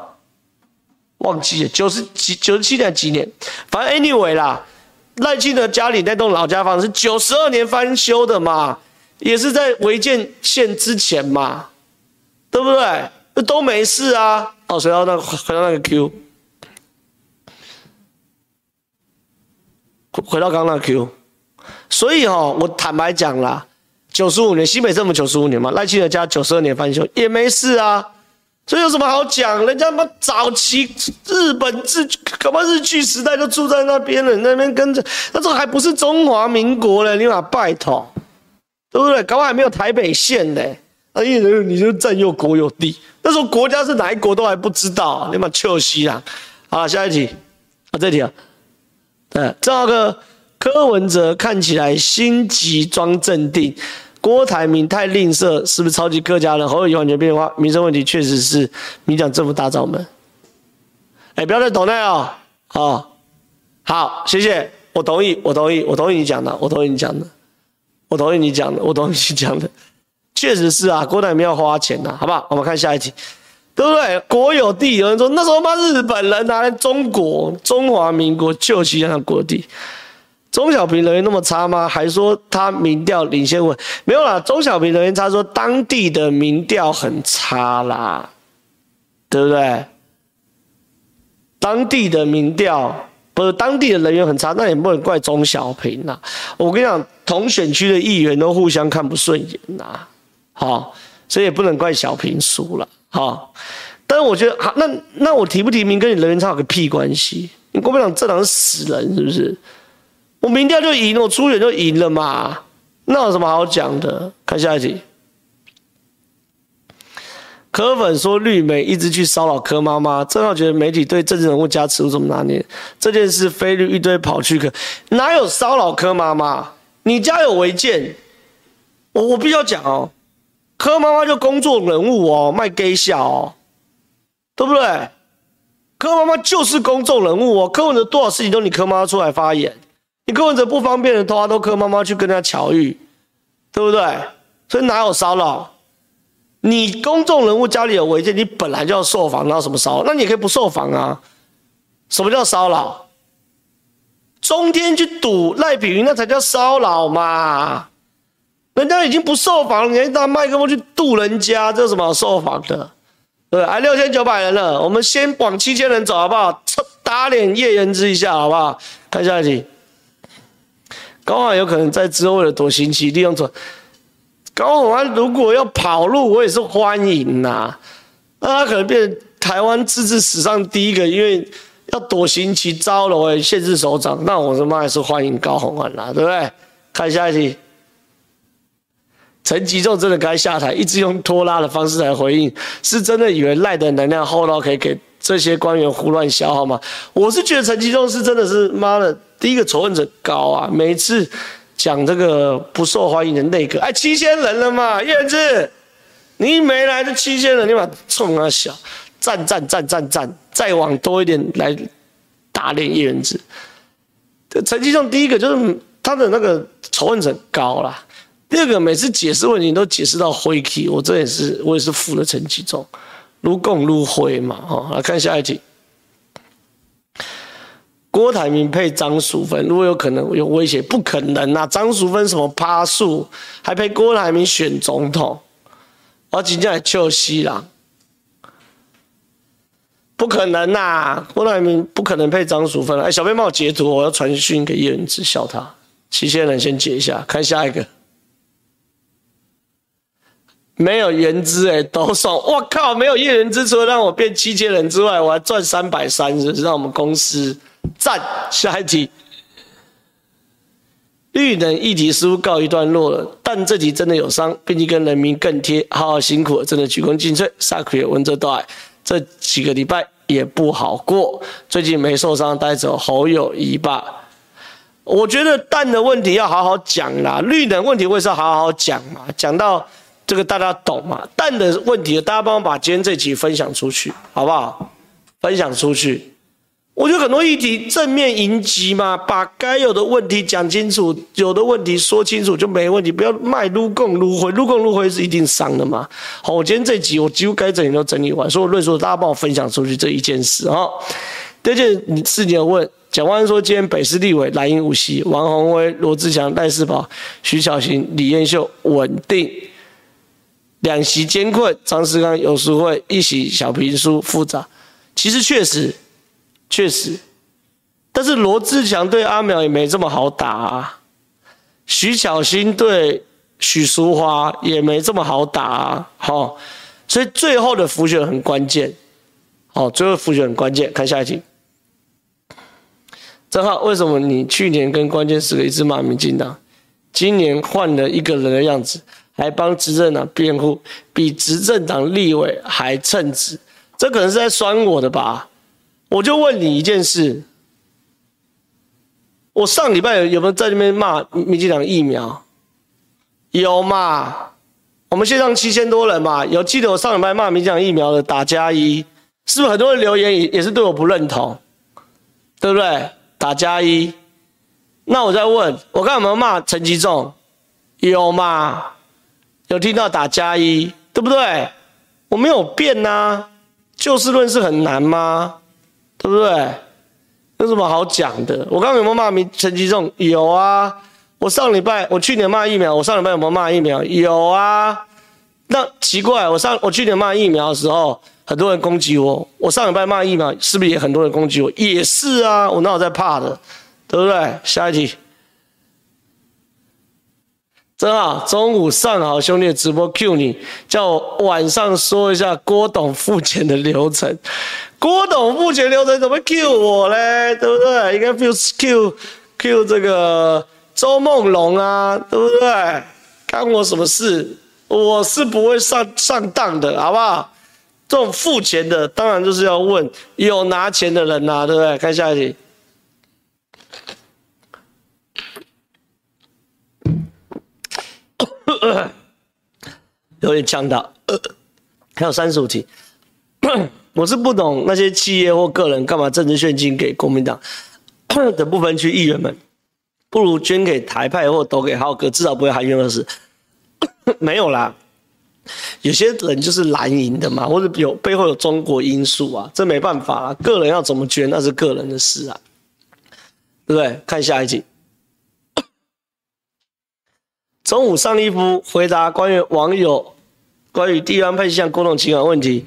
忘记了九十几九十七年几年，反正 anyway 啦，赖清德家里那栋老家房是九十二年翻修的嘛，也是在违建线之前嘛，对不对？都没事啊。哦，回到那个回到那个 Q，回到刚刚那个 Q，所以哦，我坦白讲啦，九十五年新北政府九十五年嘛，赖清德家九十二年翻修也没事啊。所以有什么好讲？人家早期日本日，搞不好日据时代就住在那边了，那边跟着，那时候还不是中华民国嘞，你妈拜托，对不对？搞不好还没有台北县嘞，啊，一人你就占用国有地，那时候国家是哪一国都还不知道，你妈臭西啦！好，下一题，啊，这题啊，对，这个柯文哲看起来心急装镇定。郭台铭太吝啬，是不是超级客家人？侯友宜完全变化，民生问题确实是民进党政府大罩门。哎，不要再抖内哦。好，好，谢谢，我同意，我同意，我同意你讲的，我同意你讲的，我同意你讲的，我同意你讲的，确实是啊，郭台铭要花钱呐，好不好？我们看下一题，对不对？国有地，有人说那时候骂日本人拿来中国中华民国救济那国地。钟小平人缘那么差吗？还说他民调领先我？没有啦，钟小平人缘差，说当地的民调很差啦，对不对？当地的民调不是当地的人员很差，那也不能怪钟小平呐。我跟你讲，同选区的议员都互相看不顺眼呐，好，所以也不能怪小平输了，好。但是我觉得，好，那那我提不提名跟你人缘差有个屁关系？你国民党这党是死人是不是？我民调就赢了，我初选就赢了嘛，那有什么好讲的？看下一题。柯粉说绿媒一直去骚扰柯妈妈，正好觉得媒体对政治人物加持度怎么拿捏？这件事非绿一堆跑去可，哪有骚扰柯妈妈？你家有违建，我我必须要讲哦，柯妈妈就公众人物哦，卖给笑哦，对不对？柯妈妈就是公众人物哦，柯文哲多少事情都你柯妈妈出来发言。你柯文哲不方便的话，都柯妈妈去跟他巧遇，对不对？所以哪有骚扰？你公众人物家里有违建，你本来就要受访，哪有什么骚扰？那你也可以不受访啊。什么叫骚扰？中天去堵赖品云，那才叫骚扰嘛。人家已经不受访了，你还拿麦克风去堵人家，这有什么受访的？对，还六千九百人了，我们先往七千人走，好不好？打脸叶元之一下，好不好？看下一题。高虹安有可能在之后为了躲刑期，利用这高虹安如果要跑路，我也是欢迎呐、啊。那他可能变成台湾自治史上第一个，因为要躲刑期招了县县市首长，那我他妈还是欢迎高虹安啦，对不对？看下一题，陈吉仲真的该下台，一直用拖拉的方式来回应，是真的以为赖的能量厚到可以给这些官员胡乱消耗吗？我是觉得陈其中是真的是妈的，第一个仇恨值高啊！每次讲这个不受欢迎的内阁，哎，七千人了嘛，叶元之，你一没来就七千人，你把冲啊小，赞赞赞赞赞，再往多一点来打脸叶元之。陈其中第一个就是他的那个仇恨值高啦。第二个，每次解释问题都解释到灰气，我这也是我也是服了陈吉仲，撸共撸灰嘛，哈，来看下一题。郭台铭配张淑芬，如果有可能有威胁，不可能啊！张淑芬什么趴数，还配郭台铭选总统，我今天来救西郎，不可能呐！郭台铭不可能配张淑芬。哎，小编帮我截图，我要传讯给叶元之笑他。齐先人先截一下，看下一个。没有原资哎，都爽！我靠，没有一人之，除了让我变七千人之外，我还赚三百三，十让我们公司赞。下一题，绿能议题似乎告一段落了，但这题真的有伤，并且跟人民更贴，好好辛苦了，真的鞠躬尽瘁。萨克也温泽大，这几个礼拜也不好过，最近没受伤，带走侯友宜吧。我觉得蛋的问题要好好讲啦，绿能问题为什么好好讲嘛？讲到。这个大家懂吗？蛋的问题，大家帮我把今天这集分享出去，好不好？分享出去。我觉得很多议题正面迎击嘛，把该有的问题讲清楚，有的问题说清楚就没问题。不要卖撸共撸灰，撸共撸灰是一定伤的嘛。好，我今天这集我几乎该整理都整理完，所以我论述大家帮我分享出去这一件事哈。第二件事情，我问蒋万说，今天北市立委蓝营五席，王宏威、罗志强、赖世宝、徐巧芯、李彦秀稳定。两席艰困，张世刚、有时会一席小平书复杂，其实确实，确实，但是罗志强对阿苗也没这么好打啊，徐巧芯对许淑华也没这么好打啊，好，所以最后的浮选很关键，好，最后浮选很关键，看下一题，正好为什么你去年跟关键时刻一直骂民进党，今年换了一个人的样子？还帮执政党辩护，比执政党立委还称职，这可能是在酸我的吧？我就问你一件事，我上礼拜有有没有在那边骂民进党疫苗？有嘛？我们线上七千多人嘛，有记得我上礼拜骂民进党疫苗的打加一，是不是很多人留言也也是对我不认同？对不对？打加一，那我再问，我刚刚有没有骂陈吉仲？有嘛？有听到打加一，对不对？我没有变呐、啊，就事论事很难吗？对不对？有什么好讲的？我刚刚有没有骂陈吉仲？有啊。我上礼拜，我去年骂疫苗，我上礼拜有没有骂疫苗？有啊。那奇怪，我上我去年骂疫苗的时候，很多人攻击我。我上礼拜骂疫苗，是不是也很多人攻击我？也是啊。我哪有在怕的？对不对？下一题。正好中午上好兄弟直播 Q 你，叫我晚上说一下郭董付钱的流程。郭董付钱流程怎么 Q 我嘞？对不对？应该 Q Q Q 这个周梦龙啊，对不对？干我什么事？我是不会上上当的，好不好？这种付钱的，当然就是要问有拿钱的人呐、啊，对不对？看下一题。呃 有点呛到，呃 还有三十五题，我是不懂那些企业或个人干嘛政治献金给国民党的不分区议员们，不如捐给台派或投给浩哥，至少不会含冤而死。没有啦，有些人就是蓝营的嘛，或者有背后有中国因素啊，这没办法啦，个人要怎么捐那是个人的事啊，对不对？看下一集。中午上一夫回答关于网友关于地方派系向郭董请款问题，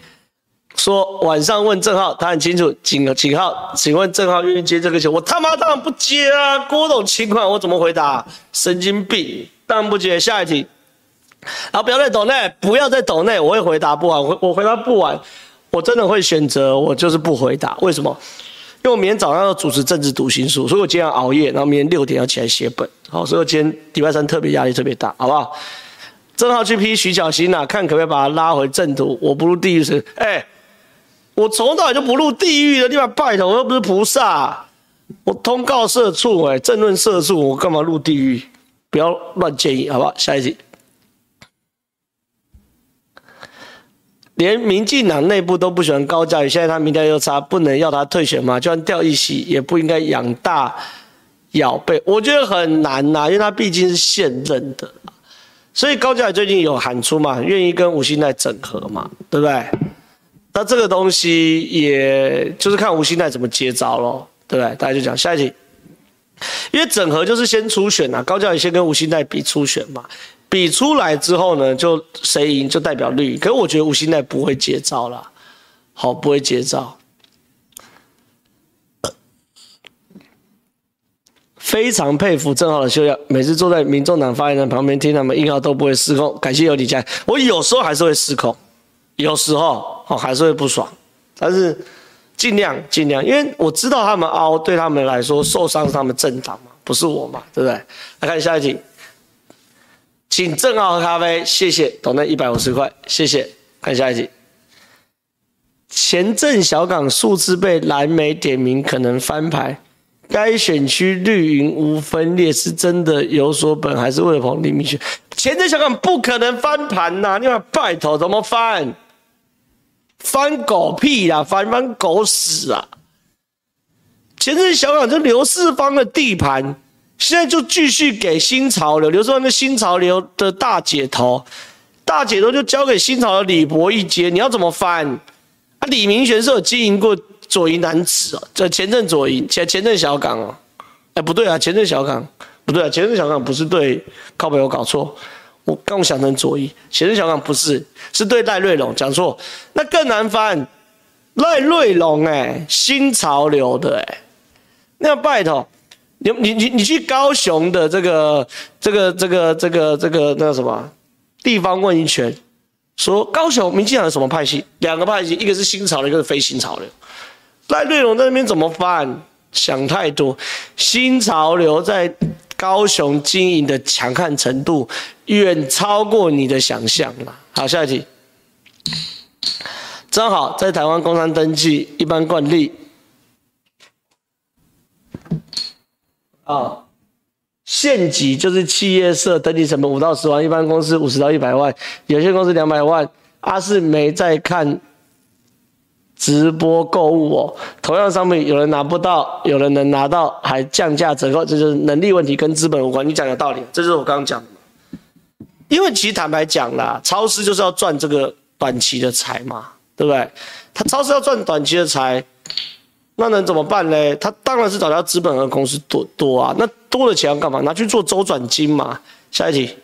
说晚上问郑浩，他很清楚，请请号，请问郑浩愿意接这个球？我他妈当然不接啊！郭董请款我怎么回答？神经病，当然不接。下一题，然后不要再抖内，不要再抖内，我会回答不完，我我回答不完，我真的会选择我就是不回答，为什么？因为我明天早上要主持政治读心术，所以我今天要熬夜，然后明天六点要起来写本。好，所以今天礼拜三特别压力特别大，好不好？正好去批徐巧芯呐，看可不可以把他拉回正途。我不入地狱时，哎、我从早就不入地狱了，你把拜托，我又不是菩萨，我通告社畜，哎，政论社畜，我干嘛入地狱？不要乱建议，好不好？下一题。连民进党内部都不喜欢高嘉瑜，现在他民调又差，不能要他退选吗？就算掉一席，也不应该养大咬背。我觉得很难呐、因为他毕竟是现任的，所以高嘉瑜最近有喊出嘛，愿意跟吴欣岱整合嘛，对不对？那这个东西也就是看吴欣岱怎么接招咯，对不对？大家就讲下一题，因为整合就是先初选啊，高嘉瑜先跟吴欣岱比初选嘛。比出来之后呢，就谁赢就代表绿。可是我觉得吴欣岱不会接招啦，好，不会接招。非常佩服正浩的修养，每次坐在民众党发言人旁边听他们硬号都不会失控。感谢有你在，我有时候还是会失控，有时候哦还是会不爽，但是尽量尽量，因为我知道他们凹对他们来说受伤是他们政党嘛，不是我嘛，对不对？来看下一题。请正浩喝咖啡，谢谢。抖内一百五十块，谢谢。看下一题。前镇小港数字被蓝媒点名，可能翻牌。该选区绿营无分裂，是真的有所本，还是为了捧李明轩？前镇小港不可能翻盘呐！你把拜头怎么翻？翻狗屁啦！翻翻狗屎啊！前镇小港就刘世芳的地盘。现在就继续给新潮流，刘世芳的新潮流的大姐头，大姐头就交给新潮流李博一接，你要怎么翻？啊，李明玄是有经营过左营男子哦，这前阵左营，前前阵小港哦，哎不对啊，前阵小港不对啊，前阵小港不是对，靠北我搞错，我刚想成左营，前阵小港不是，是对赖瑞龙讲错，那更难翻，赖瑞龙哎，新潮流的哎，那拜托。你你你你去高雄的这个这个这个这个这个那个什么地方问一圈，说高雄民进党有什么派系？两个派系，一个是新潮流，一个是非新潮流。赖瑞隆在那边怎么办？想太多。新潮流在高雄经营的强悍程度远超过你的想象了。好，下一题。正好在台湾工商登记一般惯例。啊，县级就是企业社登记成本五到十万，一般公司五十到一百万，有限公司两百万。阿是没在看直播购物哦，同样商品有人拿不到，有人能拿到，还降价折扣，这就是能力问题，跟资本无关。你讲有道理，这就是我刚刚讲的。因为其实坦白讲啦，超市就是要赚这个短期的财嘛，对不对？他超市要赚短期的财。那能怎么办呢？他当然是找到资本额公司多多啊，那多的钱要干嘛？拿去做周转金嘛。下一题，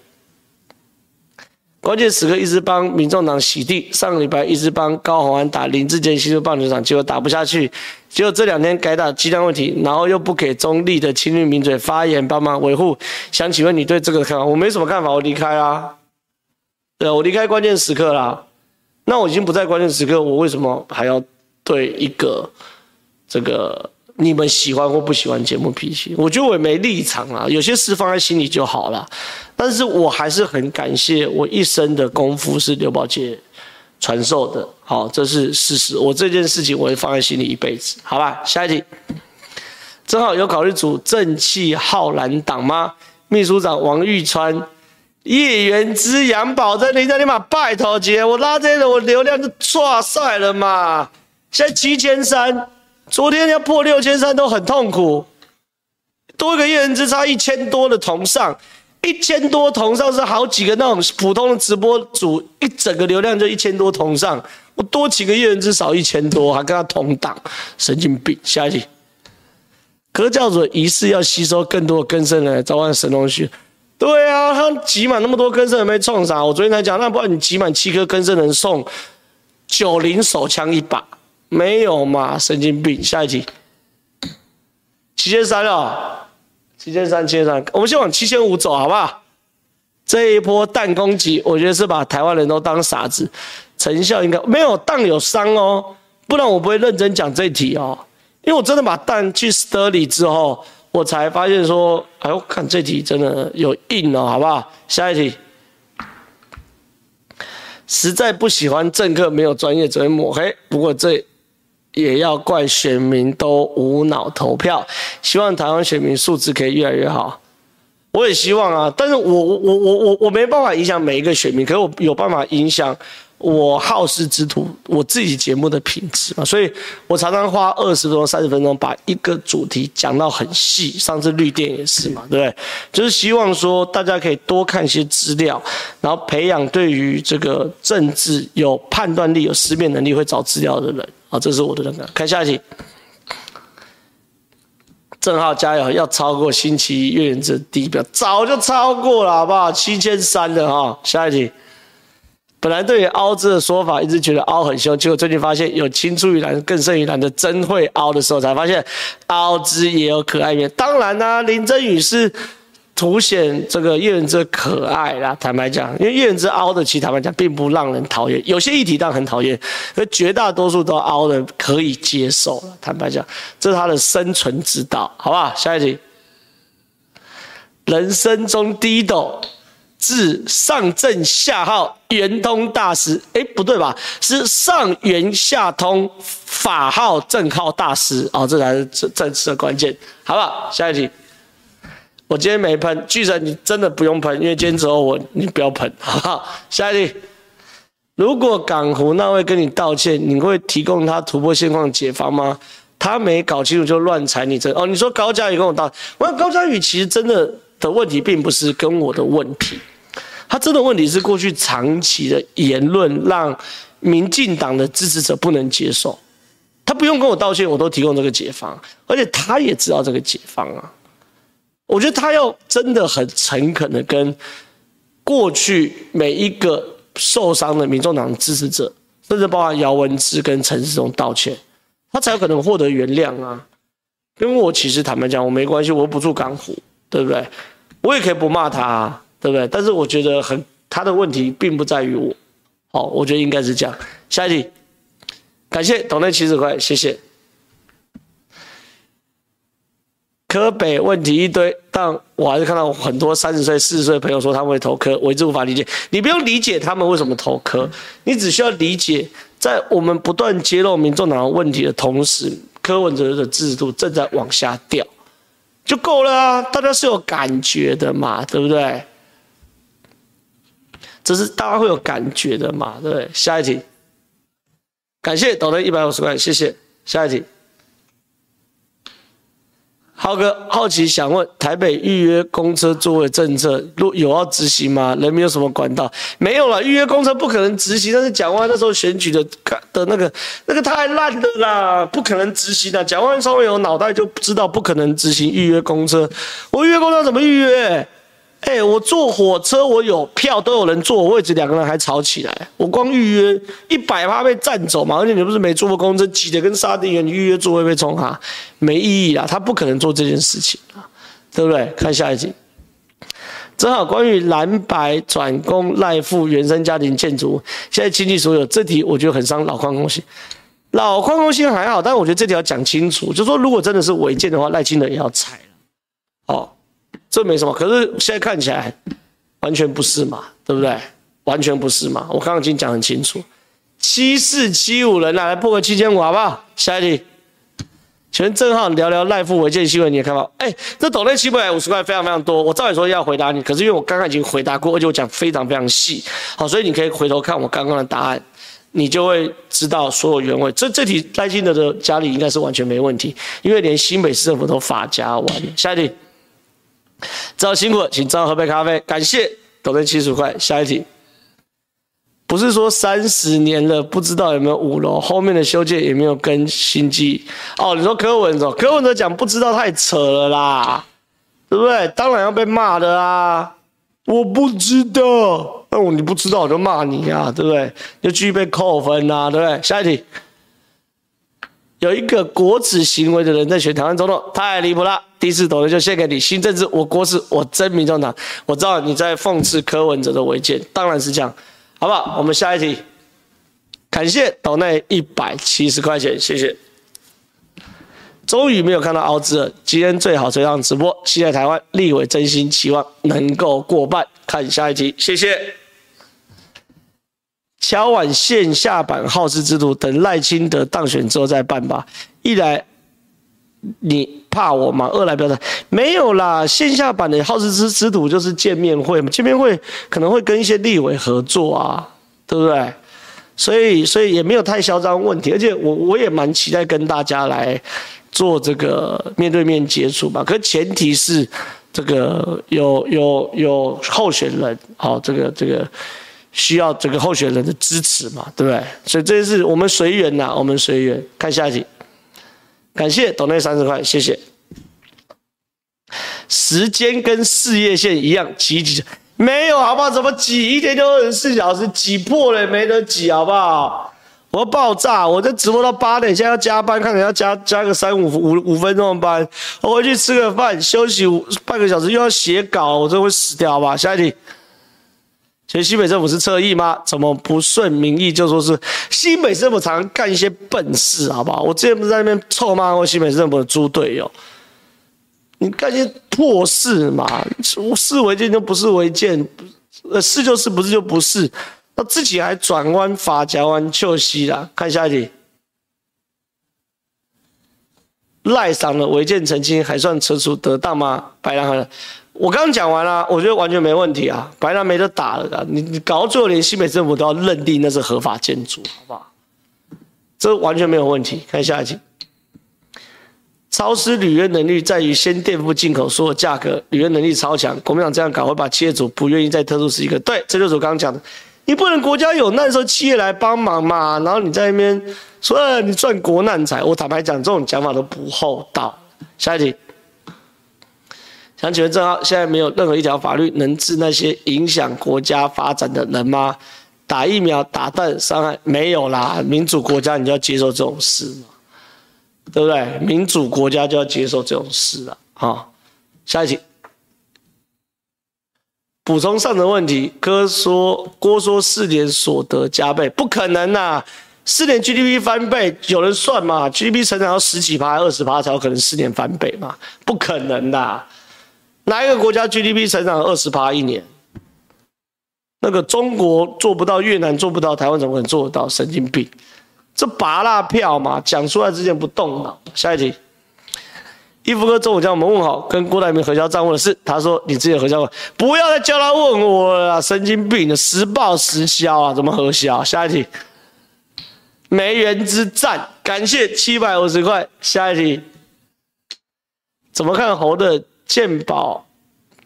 关键时刻一直帮民众党洗地，上个礼拜一直帮高虹安打林志坚新竹棒球场，结果打不下去，结果这两天改打鸡蛋问题，然后又不给中立的亲绿名嘴发言帮忙维护。想请问你对这个看法？我没什么看法，我离开啊。对，我离开关键时刻啦。那我已经不在关键时刻，我为什么还要对一个？这个你们喜欢或不喜欢节目脾气，我觉得我也没立场啊，有些事放在心里就好了。但是我还是很感谢我一生的功夫是刘宝杰传授的，好，这是事实。我这件事情我会放在心里一辈子，好吧？下一题，正好有考虑组正气浩然党吗？秘书长王玉川、叶元之、杨宝珍，你在你妈拜托姐，我拉这个我流量就唰赛了嘛，现在七千三。昨天要破六千三都很痛苦，多一个一人之差一千多的同上，一千多同上是好几个那种普通的直播主，一整个流量就一千多同上，我多几个一人之少一千多，还跟他同档，神经病。下一题，柯教主疑似要吸收更多的更生人来召唤神农许，对啊，他挤满那么多更生人没冲啥？我昨天才讲，那不然你挤满七颗更生人送九零手枪一把。没有嘛，神经病！下一题，七千三了，七千三，七千三，我们先往七千五走，好不好？这一波弹攻击，我觉得是把台湾人都当傻子，成效应该没有弹有伤哦，不然我不会认真讲这题哦，因为我真的把弹去 study 之后，我才发现说，哎呦，看这题真的有硬哦，好不好？下一题，实在不喜欢政客没有专业只会抹黑。不过这也要怪选民都无脑投票。希望台湾选民素质可以越来越好。我也希望啊，但是我我我我我我没办法影响每一个选民，可是我有办法影响。我好事之徒，我自己节目的品质嘛，所以我常常花二十分钟、三十分钟把一个主题讲到很细。上次绿电也是嘛，对不对？就是希望说大家可以多看一些资料，然后培养对于这个政治有判断力、有思辨能力、会找资料的人。好，这是我的那个。看下一题，正浩加油，要超过星期一月圆之低标，早就超过了，好不好？七千三了哈，下一题。本来对于凹字的说法，一直觉得凹很凶，结果最近发现有青出于蓝更胜于蓝的真会凹的时候，才发现凹字也有可爱面。当然啦、林真宇是凸显这个叶元之可爱啦。坦白讲，因为叶元之凹的，其实坦白讲并不让人讨厌。有些议题当很讨厌，而绝大多数都凹的可以接受了。坦白讲，这是他的生存之道，好不好？下一题，人生中第一斗。自上正下号圆通大师，哎，不对吧？是上圆下通法号正号大师哦，这才是正正式的关键，好不好？下一题，我今天没喷，巨神你真的不用喷，因为今天只有我，你不要喷，好不好？下一题，如果港湖那位跟你道歉，你会提供他突破现况解方吗？他没搞清楚就乱踩你这哦，你说高嘉宇跟我道，我高嘉宇其实真的。的问题并不是跟我的问题，他真的问题是过去长期的言论让民进党的支持者不能接受。他不用跟我道歉，我都提供这个解方，而且他也知道这个解方啊。我觉得他要真的很诚恳的跟过去每一个受伤的民众党支持者，甚至包括姚文智跟陈世忠道歉，他才有可能获得原谅啊。因为我其实坦白讲，我没关系，我又不住港府。对不对？我也可以不骂他啊，对不对？但是我觉得很他的问题并不在于我，好，我觉得应该是这样。下一题，感谢斗内七十块，谢谢。柯北问题一堆，但我还是看到很多三十岁、四十岁的朋友说他们会投柯，我一直无法理解。你不用理解他们为什么投柯，你只需要理解，在我们不断揭露民众党问题的同时，柯文哲的制度正在往下掉。就够了啊！大家是有感觉的嘛，对不对？这是大家会有感觉的嘛，对不对？下一题，感谢抖内一百五十块，谢谢。下一题。浩哥好奇想问，台北预约公车座位政策，如有要执行吗？人民有什么管道？没有了，预约公车不可能执行。但是蒋万那时候选举的的那个那个太烂的啦，不可能执行的。蒋万稍微有脑袋就知道不可能执行预约公车。我预约公车怎么预约？哎、我坐火车，我有票，都有人坐我位置，两个人还吵起来。我光预约一百趴被占走嘛，而且你不是没坐过公车，挤得跟沙丁鱼，你预约座位被冲哈，没意义啦，他不可能做这件事情啊，对不对？看下一集，正好关于蓝白转攻赖富原生家庭建筑，现在亲戚所有这题，我觉得很伤老矿公心。老矿公心还好，但我觉得这题要讲清楚，就说如果真的是违建的话，赖清德也要踩了，哦。这没什么，可是现在看起来完全不是嘛，对不对？完全不是嘛，我刚刚已经讲很清楚，七四七五人来破个七千五，好不好？下一题，请问正浩聊聊赖富违建新闻，你也看到？哎，这斗内七百五十块非常非常多，我照理说要回答你，可是因为我刚刚已经回答过，而且我讲非常非常细，好，所以你可以回头看我刚刚的答案，你就会知道所有原委。这这题赖清德的家里应该是完全没问题，因为连新北市政府都发家完了。下一题。正浩辛苦了，请正浩喝杯咖啡，感谢，斗内七十块。下一题，不是说三十年了，不知道有没有五楼，后面的修建也没有更新机哦。你说柯文哲，柯文哲讲不知道太扯了啦，对不对？当然要被骂的啊，我不知道，那我你不知道我就骂你啊，对不对？就继续被扣分啊，对不对？下一题。有一个国耻行为的人在选台湾总统，太离谱了。第一次抖内就献给你，新政治我国耻，我真民众党。我知道你在讽刺柯文哲的违建，当然是这样，好不好？我们下一题，感谢岛内一百七十块钱，谢谢。终于没有看到凹字了，今天最好这样直播。期待台湾立委真心期望能够过半，看下一题，谢谢。敲碗线下版好事之徒，等赖清德当选之后再办吧。一来你怕我吗？二来表示没有啦，线下版的好事之之徒就是见面会嘛，见面会可能会跟一些立委合作啊，对不对？所以所以也没有太嚣张问题，而且我我也蛮期待跟大家来做这个面对面接触吧。可前提是这个有有有候选人，好，这个这个。需要这个候选人的支持嘛，对不对？所以这是我们随缘呐，我们随缘。看下一题，感谢董内三十块，谢谢。时间跟事业线一样挤挤，没有好不好？怎么挤？一天就二十四小时，挤破了也没得挤，好不好？我要爆炸！我这直播到八点，现在要加班，看看要加加个三五五五分钟的班，我回去吃个饭，休息五半个小时，又要写稿，我这会死掉吧？下一题。其实新北政府是侧翼吗？怎么不顺民意就说是新北政府常干一些笨事，好不好？我之前不是在那边臭骂过新北政府的猪队友？你干些破事嘛，是违建就不是违建，呃，是就是，不是就不是，那自己还转弯发夹弯就西啦。看下一题，赖上的违建澄清还算惩处得当吗？白狼和。我刚刚讲完了，我觉得完全没问题啊，白狼没得打了的。你你搞到最后，连新北政府都要认定那是合法建筑，好不好？这完全没有问题。看下一题，超施履约能力在于先垫付进口所有价格，履约能力超强。国民党这样搞会把企业主不愿意在特殊时期。对，这就是我刚刚讲的，你不能国家有难的时候企业来帮忙嘛，然后你在那边说、你赚国难财。我坦白讲，这种讲法都不厚道。下一题。想请问正皓，现在没有任何一条法律能治那些影响国家发展的人吗？打疫苗打弹伤害没有啦，民主国家你就要接受这种事嘛，对不对？民主国家就要接受这种事了啊。下一题，补充上的问题，哥说郭说四年所得加倍，不可能呐，四年 GDP 翻倍，有人算嘛？GDP 成长要十几趴、二十趴才有可能四年翻倍嘛？不可能的。哪一个国家 GDP 成长二十趴一年？那个中国做不到，越南做不到，台湾怎么可能做得到？神经病！这芭乐票嘛，讲出来之前不动脑。下一题，一福哥中午叫我们问好，跟郭台铭核销账户的事，他说你自己核销，不要再叫他问我了，神经病的，实报实销啊，怎么核销？下一题，梅园之战，感谢七百五十块。下一题，怎么看猴的？健保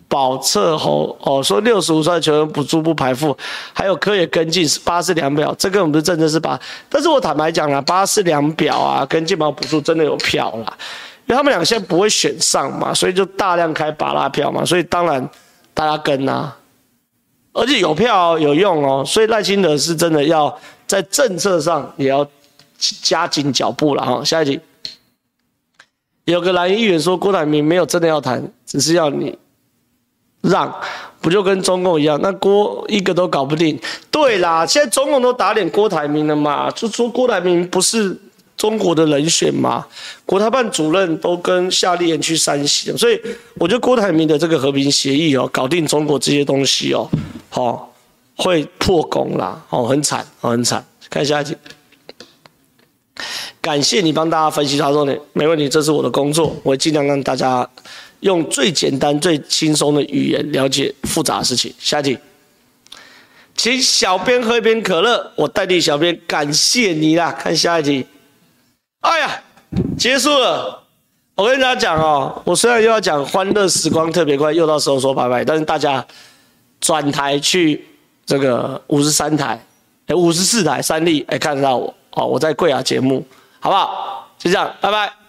保测后哦，说六十五岁球员补助不排付，还有科也跟进巴氏量表，这个我们的政策是把，但是我坦白讲啦，巴氏量表啊跟健保补助真的有票啦，因为他们俩现在不会选上嘛，所以就大量开巴拉票嘛，所以当然大家跟啊，而且有票有用哦，所以赖清德是真的要在政策上也要加紧脚步了哈，下一题。有个蓝营议员说，郭台铭没有真的要谈，只是要你让，不就跟中共一样？那郭一个都搞不定。对啦，现在中共都打脸郭台铭了嘛，就说郭台铭不是中国的人选嘛。国台办主任都跟夏立言去山西了，所以我觉得郭台铭的这个和平协议哦，搞定中国这些东西哦，好会破功啦，哦，很惨，很惨。看下一集。感谢你帮大家分析他说的，没问题，这是我的工作，我会尽量让大家用最简单、最轻松的语言了解复杂的事情。下一题，请小编喝一杯可乐，我代替小编感谢你啦。看下一题，哎呀，结束了。我跟大家讲哦，我虽然又要讲欢乐时光特别快，又到时候说拜拜，但是大家转台去这个五十三台，哎，五十四台三立，哎，看得到我哦，我在贵雅节目。好不好？就这样，拜拜。